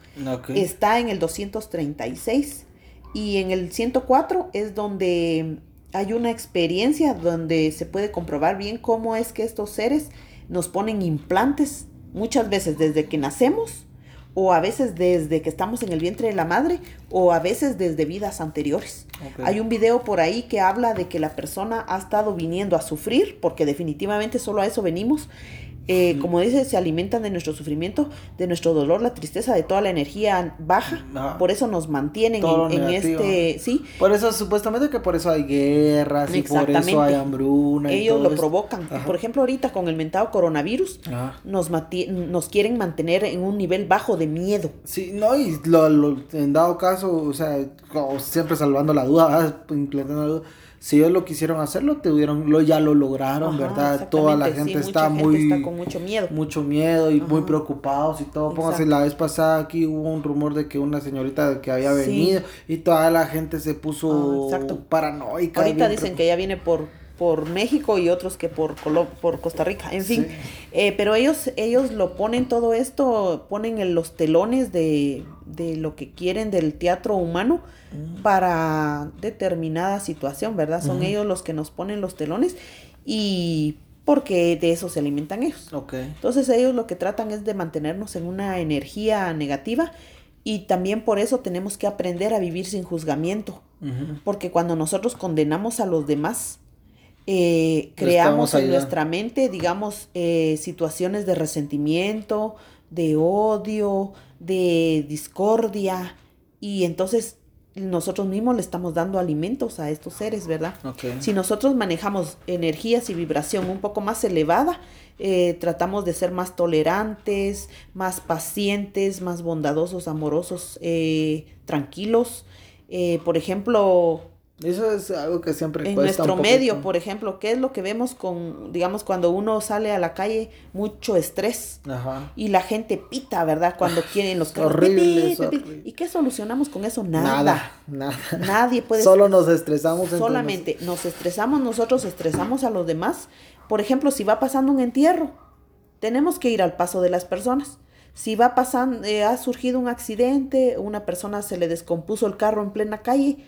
Está en el 236 y en el 104 es donde hay una experiencia donde se puede comprobar bien cómo es que estos seres nos ponen implantes muchas veces desde que nacemos o a veces desde que estamos en el vientre de la madre o a veces desde vidas anteriores. Hay un video por ahí que habla de que la persona ha estado viniendo a sufrir, porque definitivamente solo a eso venimos, eh, como dice, se alimentan de nuestro sufrimiento, de nuestro dolor, la tristeza, de toda la energía baja. Por eso nos mantienen en, este, sí. Por eso supuestamente que por eso hay guerras y por eso hay hambruna. Ellos lo provocan. Por ejemplo, ahorita con el mentado coronavirus nos nos quieren mantener en un nivel bajo de miedo. Sí, no y lo, en dado caso, o sea, siempre salvando la duda, implementando la duda si ellos lo quisieron hacerlo, tuvieron, lo, ya lo lograron, ¿verdad? Toda la gente está muy... Está con mucho miedo. Mucho miedo y muy preocupados y todo. Póngase, la vez pasada aquí hubo un rumor de que una señorita que había venido y toda la gente se puso ah, paranoica. Ahorita dicen que ya viene por por México y otros que por por Costa Rica, en fin. Eh, pero ellos, ellos lo ponen todo esto, ponen en los telones de, de lo que quieren del teatro humano para determinada situación, ¿verdad? Son ellos los que nos ponen los telones y porque de eso se alimentan ellos. Entonces ellos lo que tratan es de mantenernos en una energía negativa y también por eso tenemos que aprender a vivir sin juzgamiento, porque cuando nosotros condenamos a los demás, eh, creamos en nuestra mente, digamos, eh, situaciones de resentimiento, de odio, de discordia, y entonces nosotros mismos le estamos dando alimentos a estos seres, ¿verdad? Si nosotros manejamos energías y vibración un poco más elevada, eh, tratamos de ser más tolerantes, más pacientes, más bondadosos, amorosos, tranquilos. por ejemplo, eso es algo que siempre en nuestro medio, por ejemplo, ¿qué es lo que vemos con, digamos, cuando uno sale a la calle, mucho estrés Ajá. y la gente pita, ¿verdad? Cuando [laughs] quieren los carros. Horrible, ¿Y qué solucionamos con eso? Nada. Nada. Nadie puede. Solo nos estresamos. Solamente nos estresamos nosotros, estresamos a los demás. Por ejemplo, si va pasando un entierro, tenemos que ir al paso de las personas. Si va pasando, eh, ha surgido un accidente, una persona se le descompuso el carro en plena calle,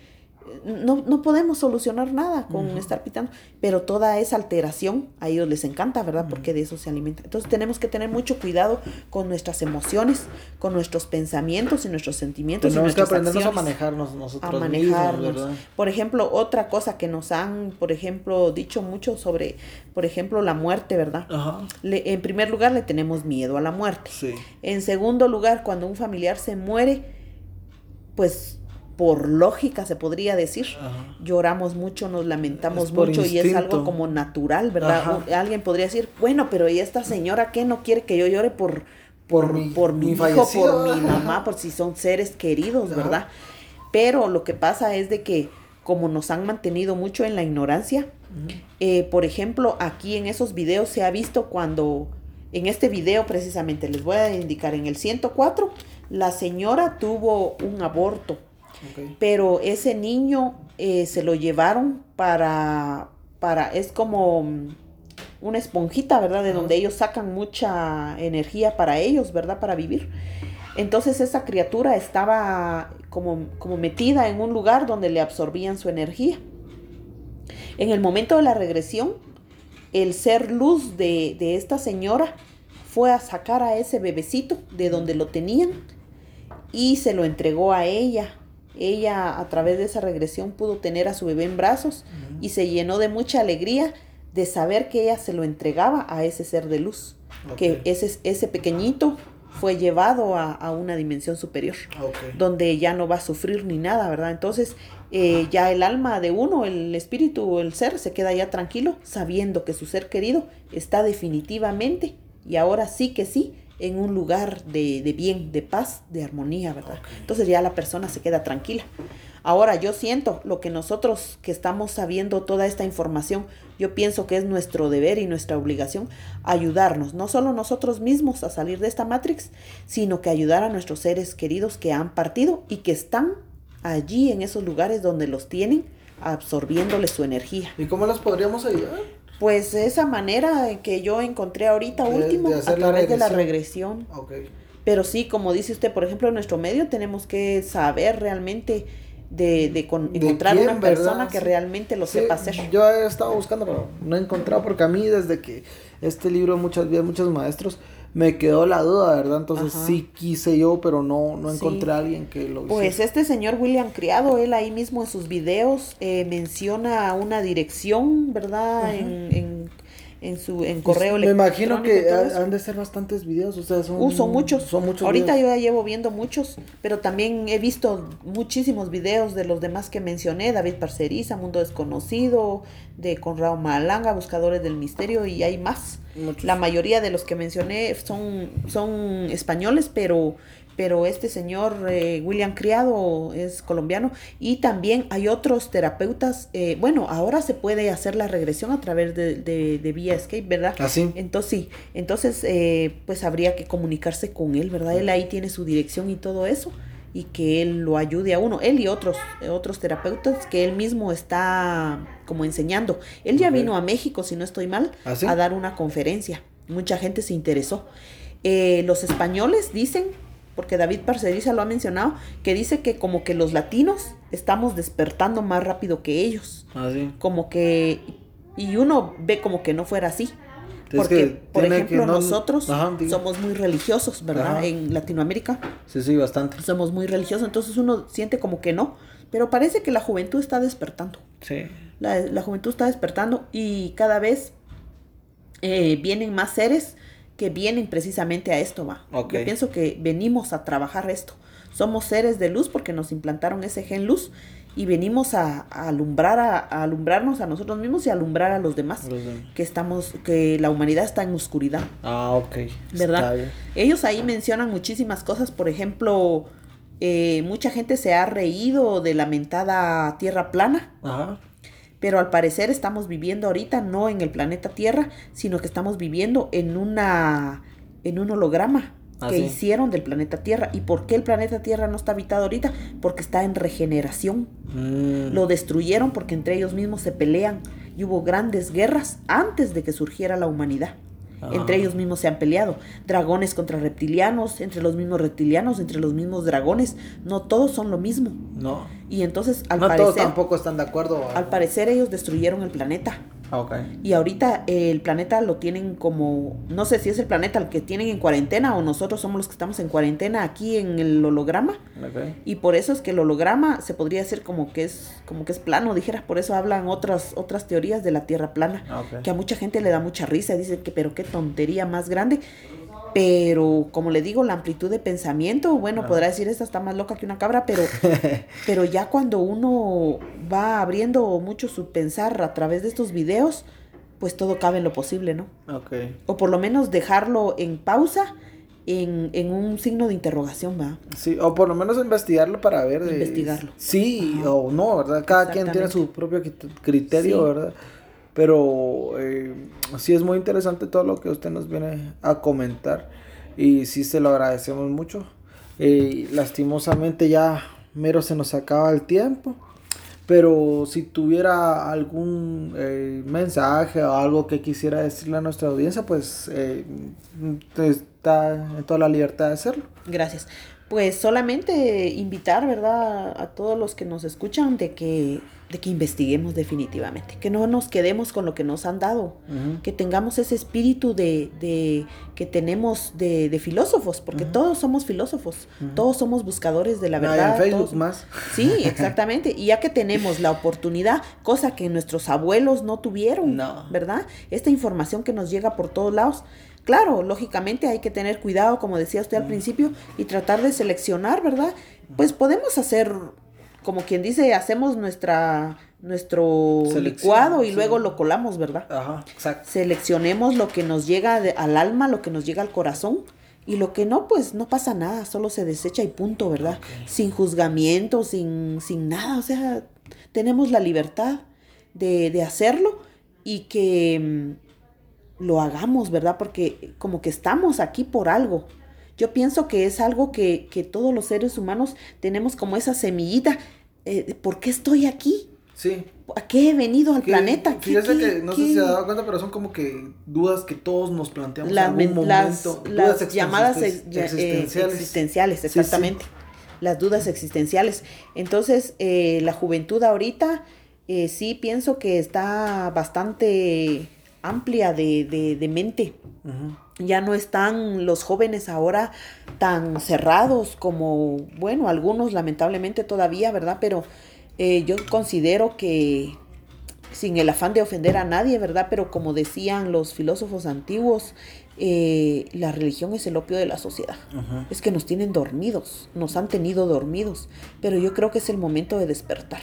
no, no podemos solucionar nada con estar pitando, pero toda esa alteración a ellos les encanta, ¿verdad? Porque de eso se alimenta. Entonces tenemos que tener mucho cuidado con nuestras emociones, con nuestros pensamientos y nuestros sentimientos. Tenemos que aprendernos a manejarnos nosotros. A manejarnos. por ejemplo, otra cosa que nos han, por ejemplo, dicho mucho sobre, por ejemplo, la muerte, ¿verdad? en primer lugar, le tenemos miedo a la muerte. En segundo lugar, cuando un familiar se muere, pues por lógica se podría decir, lloramos mucho, nos lamentamos mucho y es algo como natural, ¿verdad? Alguien podría decir, bueno, pero ¿y esta señora qué no quiere que yo llore por, por, mi, por mi, hijo, por mi mamá, por si son seres queridos, ¿verdad? Pero lo que pasa es de que como nos han mantenido mucho en la ignorancia, eh, por ejemplo, aquí en esos videos se ha visto cuando, en este video precisamente, les voy a indicar, en el 104, la señora tuvo un aborto pero ese niño eh, se lo llevaron para, para, es como una esponjita, ¿verdad? De donde ellos sacan mucha energía para ellos, ¿verdad? Para vivir. Entonces esa criatura estaba como, como metida en un lugar donde le absorbían su energía. En el momento de la regresión, el ser luz de, de esta señora fue a sacar a ese bebecito de donde lo tenían y se lo entregó a ella ella a través de esa regresión pudo tener a su bebé en brazos y se llenó de mucha alegría de saber que ella se lo entregaba a ese ser de luz, que ese, ese pequeñito fue llevado a, una dimensión superior, donde ya no va a sufrir ni nada, ¿verdad? Entonces eh, ya el alma de uno, el espíritu, el ser, se queda ya tranquilo sabiendo que su ser querido está definitivamente, y ahora sí que sí, en un lugar de, bien, de paz, de armonía, ¿verdad? Entonces ya la persona se queda tranquila. Ahora, yo siento lo que nosotros que estamos sabiendo toda esta información, yo pienso que es nuestro deber y nuestra obligación ayudarnos, no solo nosotros mismos a salir de esta Matrix, sino que ayudar a nuestros seres queridos que han partido y que están allí en esos lugares donde los tienen, absorbiéndoles su energía. ¿Y cómo los podríamos ayudar? Pues esa manera que yo encontré ahorita último, a través de la regresión. Pero sí, como dice usted, por ejemplo, en nuestro medio tenemos que saber realmente de, de, encontrar una persona que realmente lo sepa hacer. Yo he estado buscando, pero no he encontrado, porque a mí desde que este libro, muchas veces, muchos maestros, me quedó la duda, ¿verdad? Entonces sí quise yo, pero no, no encontré a alguien que lo Pues este señor William Criado, él ahí mismo en sus videos eh, menciona una dirección, ¿verdad? en en su en pues, correo Me imagino que han de ser bastantes videos, o sea, son, son muchos. Son muchos Ahorita yo ya llevo viendo muchos, pero también he visto muchísimos videos de los demás que mencioné, David Parceriza, Mundo Desconocido, de Conrado Malanga, Buscadores del Misterio y hay más. La mayoría de los que mencioné son son españoles, pero pero este señor eh, William Criado es colombiano y también hay otros terapeutas. Eh, bueno, ahora se puede hacer la regresión a través de, de, vía Escape, ¿verdad? Así. Ah, entonces sí, entonces eh, pues habría que comunicarse con él, ¿verdad? Él ahí tiene su dirección y todo eso y que él lo ayude a uno, él y otros, otros terapeutas que él mismo está como enseñando. Él ya vino a México, si no estoy mal, ¿Ah, a dar una conferencia. Mucha gente se interesó. los españoles dicen porque David Parceriza lo ha mencionado, que dice que como que los latinos estamos despertando más rápido que ellos. Ah, sí. Como que, y uno ve como que no fuera así. Porque, por ejemplo, nosotros somos muy religiosos, ¿verdad? En Latinoamérica. Sí, sí, bastante. Somos muy religiosos, entonces uno siente como que no. Pero parece que la juventud está despertando. Sí. La, juventud está despertando y cada vez eh, vienen más seres que vienen precisamente a esto, va. Yo pienso que venimos a trabajar esto. Somos seres de luz porque nos implantaron ese gen luz y venimos a, alumbrar a, alumbrarnos a nosotros mismos y a alumbrar a los demás, que estamos que la humanidad está en oscuridad. Ah, ok. ¿Verdad? Ellos ahí mencionan muchísimas cosas, por ejemplo, eh, mucha gente se ha reído de la mentada tierra plana. Ajá. Pero al parecer estamos viviendo ahorita no en el planeta Tierra, sino que estamos viviendo en una en un holograma ah, que hicieron del planeta Tierra. ¿Y por qué el planeta Tierra no está habitado ahorita? Porque está en regeneración. Mm. Lo destruyeron porque entre ellos mismos se pelean y hubo grandes guerras antes de que surgiera la humanidad. Entre ellos mismos se han peleado. Dragones contra reptilianos, entre los mismos reptilianos, entre los mismos dragones. No todos son lo mismo. No. Y entonces, al no parecer. Todos tampoco están de acuerdo. Al parecer, ellos destruyeron el planeta. Ah, okay. Y ahorita el planeta lo tienen como, no sé si es el planeta el que tienen en cuarentena o nosotros somos los que estamos en cuarentena aquí en el holograma. Okay. Y por eso es que el holograma se podría decir como que es como que es plano, dijeras, por eso hablan otras otras teorías de la Tierra plana, ah, que a mucha gente le da mucha risa, dicen que pero qué tontería más grande. Pero, como le digo, la amplitud de pensamiento, bueno, podrá decir, esta está más loca que una cabra, pero, [laughs] pero ya cuando uno va abriendo mucho su pensar a través de estos videos, pues todo cabe en lo posible, ¿no? Ok. O por lo menos dejarlo en pausa, en, en un signo de interrogación, ¿va? Sí, o por lo menos investigarlo para ver. Investigarlo. sí o no, ¿verdad? Cada quien tiene su propio criterio, ¿verdad? Pero eh, sí es muy interesante todo lo que usted nos viene a comentar y sí se lo agradecemos mucho. Eh, lastimosamente ya mero se nos acaba el tiempo. Pero si tuviera algún eh, mensaje o algo que quisiera decirle a nuestra audiencia, pues está en toda la libertad de hacerlo. Gracias. Pues solamente invitar, ¿verdad?, a todos los que nos escuchan de que de que investiguemos definitivamente, que no nos quedemos con lo que nos han dado, que tengamos ese espíritu de, de que tenemos de, de filósofos, porque todos somos filósofos, todos somos buscadores de la verdad. en Facebook más. Sí, exactamente, y ya que tenemos la oportunidad, cosa que nuestros abuelos no tuvieron, ¿verdad? Esta información que nos llega por todos lados, claro, lógicamente hay que tener cuidado, como decía usted al principio, y tratar de seleccionar, ¿verdad? Pues podemos hacer como quien dice, hacemos nuestra nuestro licuado y luego lo colamos, ¿verdad? Ajá, exacto. Seleccionemos lo que nos llega al alma, lo que nos llega al corazón, Y lo que no, pues no pasa nada, solo se desecha y punto, ¿verdad? Sin juzgamiento, sin, sin nada, o sea, tenemos la libertad de, de hacerlo y que mm, lo hagamos, ¿verdad? Porque como que estamos aquí por algo. Yo pienso que es algo que, que todos los seres humanos tenemos como esa semillita. Eh, ¿Por qué estoy aquí? Sí. ¿A qué he venido al planeta? ¿Qué, qué- que no sé si se ha dado cuenta, pero son como que dudas que todos nos planteamos Las en algún las- momento. las dudas llamadas existen- ex- ya- eh, existenciales. existenciales, Sí, sí. exactamente. Las dudas existenciales. Entonces, eh, la juventud ahorita eh, sí pienso que está bastante amplia de, de- de mente. Ya no están los jóvenes ahora tan cerrados como, bueno, algunos lamentablemente todavía, ¿verdad? Pero eh, yo considero que, sin el afán de ofender a nadie, ¿verdad? Pero como decían los filósofos antiguos, eh, la religión es el opio de la sociedad. Es que nos tienen dormidos, nos han tenido dormidos, pero yo creo que es el momento de despertar.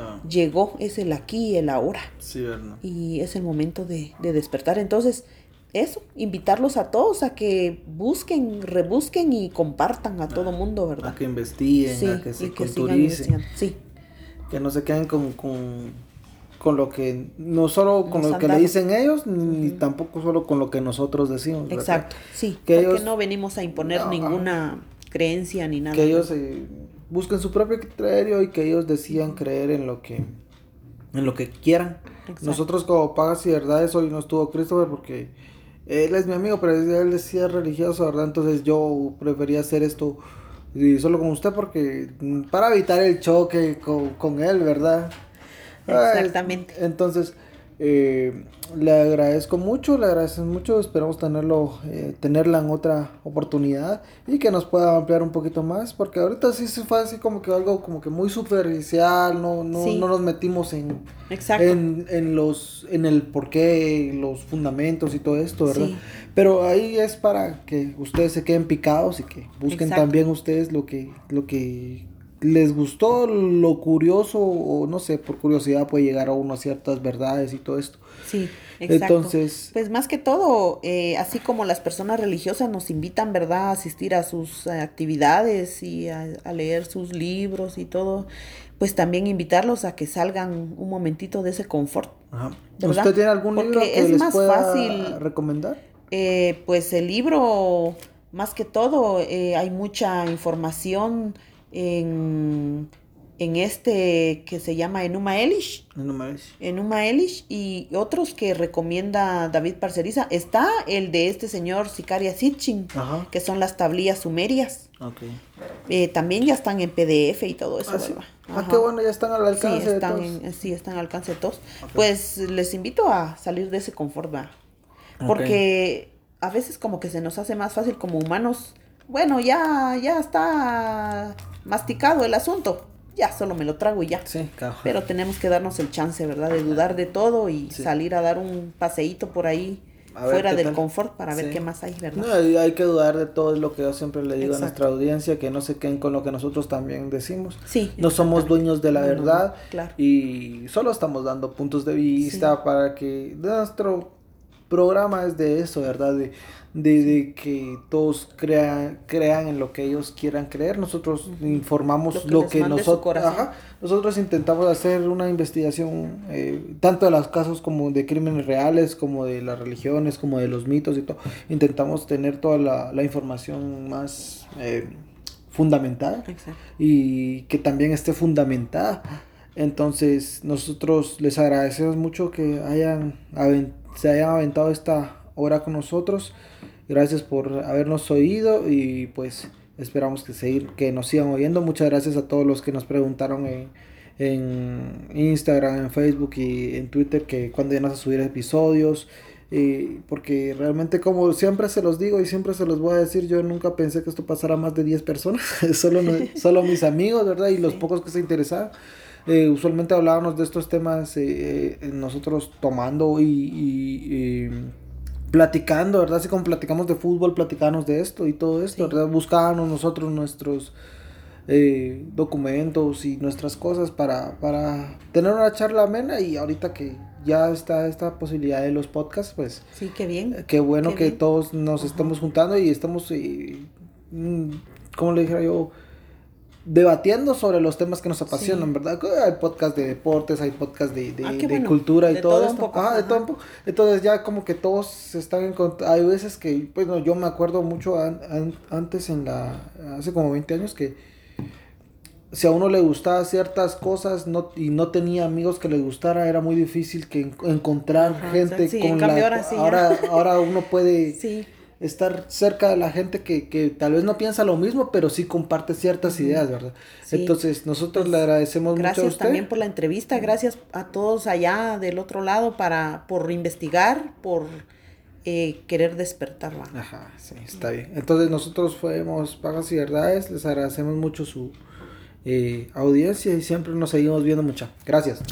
Ah, Llegó, es el aquí y el ahora sí, ¿verdad? y es el momento de, de despertar. Entonces, eso, invitarlos a todos a que busquen, rebusquen y compartan a todo mundo, ¿verdad? A que investiguen, Sí, a que se culturicen. Sí, que no se queden con, con, con lo que, no solo con Nos lo que le dicen ellos, ni tampoco solo con lo que nosotros decimos. ¿verdad? exacto, sí, Que porque ellos- no venimos a imponer No. ninguna creencia ni nada. que ellos eh, busquen su propio criterio y que ellos decidan creer en lo que en lo que quieran. Exacto. Nosotros como pagas y verdades hoy no estuvo Christopher porque él es mi amigo, pero él decía religioso, ¿verdad? Entonces yo prefería hacer esto y solo con usted porque mm, para evitar el choque con, con él, ¿verdad? Exactamente. Entonces, eh, le agradezco mucho, le agradezco mucho, esperamos tenerlo, eh, tenerla en otra oportunidad y que nos pueda ampliar un poquito más, porque ahorita sí se fue así como que algo como que muy superficial, no, no, Sí. no nos metimos en, en, en los, en el porqué, los fundamentos y todo esto, ¿verdad? Sí. Pero ahí es para que ustedes se queden picados y que busquen Exacto. también ustedes lo que, lo que les gustó, lo curioso, o no sé, por curiosidad puede llegar a uno a ciertas verdades y todo esto. Sí, exacto. Entonces, Pues más que todo, eh, así como las personas religiosas nos invitan, ¿verdad?, a asistir a sus eh, actividades y a, a leer sus libros y todo, pues también invitarlos a que salgan un momentito de ese confort. ajá. ¿verdad? ¿usted tiene algún libro que es les más pueda fácil- recomendar? Eh, pues el libro, más que todo, eh, hay mucha información en, en este que se llama Enuma Elish. Me parece. Enuma Elish y otros que recomienda David Parceriza. Está el de este señor Sicaria Sitchin, Ajá. que son las tablillas sumerias. Eh, también ya están en PDF y todo eso, Ah, sí. Ah, qué bueno, ya están al Sí alcance de están, todos. en, sí, están al alcance de todos. Pues les invito a salir de ese confort. Porque a veces como que se nos hace más fácil como humanos. Bueno, ya, ya está masticado el asunto. Ya solo me lo trago y ya. Sí. Pero tenemos que darnos el chance, ¿verdad? De dudar de todo y Sí. salir a dar un paseíto por ahí ver fuera del tal. confort para ver Sí. qué más hay, ¿verdad? No, hay que dudar de todo, es lo que yo siempre le digo a nuestra audiencia, que no se queden con lo que nosotros también decimos. Sí. No somos dueños de la No, no, no, verdad claro. y solo estamos dando puntos de vista Sí. para que nuestro programa es de eso, ¿verdad? De, de, de que todos crean, crean en lo que ellos quieran creer. Nosotros informamos Lo que nosotros... Nosotros intentamos hacer una investigación eh, tanto de los casos como de crímenes reales, como de las religiones, como de los mitos y todo. Intentamos tener toda la, la información más eh, fundamentada Exacto. y que también esté fundamentada. Entonces, nosotros les agradecemos mucho que hayan se hayan aventado esta hora con nosotros. Gracias por habernos oído y pues esperamos que, seguir, que nos sigan oyendo. Muchas gracias a todos los que nos preguntaron en, en Instagram, en Facebook y en Twitter que cuando iban a subir episodios. eh, porque realmente como siempre se los digo y siempre se los voy a decir, yo nunca pensé que esto pasara a más de 10 personas, [laughs] solo, [laughs] solo mis amigos, ¿verdad? Y los pocos que se interesaban. Eh, usualmente hablábamos de estos temas eh, eh, nosotros tomando y, y, eh, platicando, ¿verdad? Así como platicamos de fútbol, platicábamos de esto y todo esto, Sí. ¿verdad? Buscábamos nosotros nuestros eh, documentos y nuestras cosas para, para tener una charla amena y ahorita que ya está esta posibilidad de los podcasts, pues. Sí, qué bien. Eh, qué bueno que todos nos estamos juntando y estamos, y, mm, como le dijera yo, debatiendo sobre los temas que nos apasionan, ¿verdad? Hay podcast de deportes, hay podcast de, de, ah, cultura y todo, esto. ah, de todo un poco. Entonces ya como que todos están en Hay veces que, pues no, yo me acuerdo mucho antes en la, hace como 20 años que si a uno le gustaba ciertas cosas no, y no tenía amigos que le gustara, era muy difícil que encontrar gente con la... Ahora, ahora, uno puede... [laughs] Sí estar cerca de la gente que, que tal vez no piensa lo mismo, pero sí comparte ciertas ideas, ¿verdad? Entonces, nosotros le agradecemos mucho a usted. Gracias también por la entrevista, gracias a todos allá del otro lado para, por investigar, por eh, querer despertarla. Ajá, sí, está bien. Entonces, nosotros fuimos Pagas y Verdades, les agradecemos mucho su eh, audiencia y siempre nos seguimos viendo mucho. Gracias.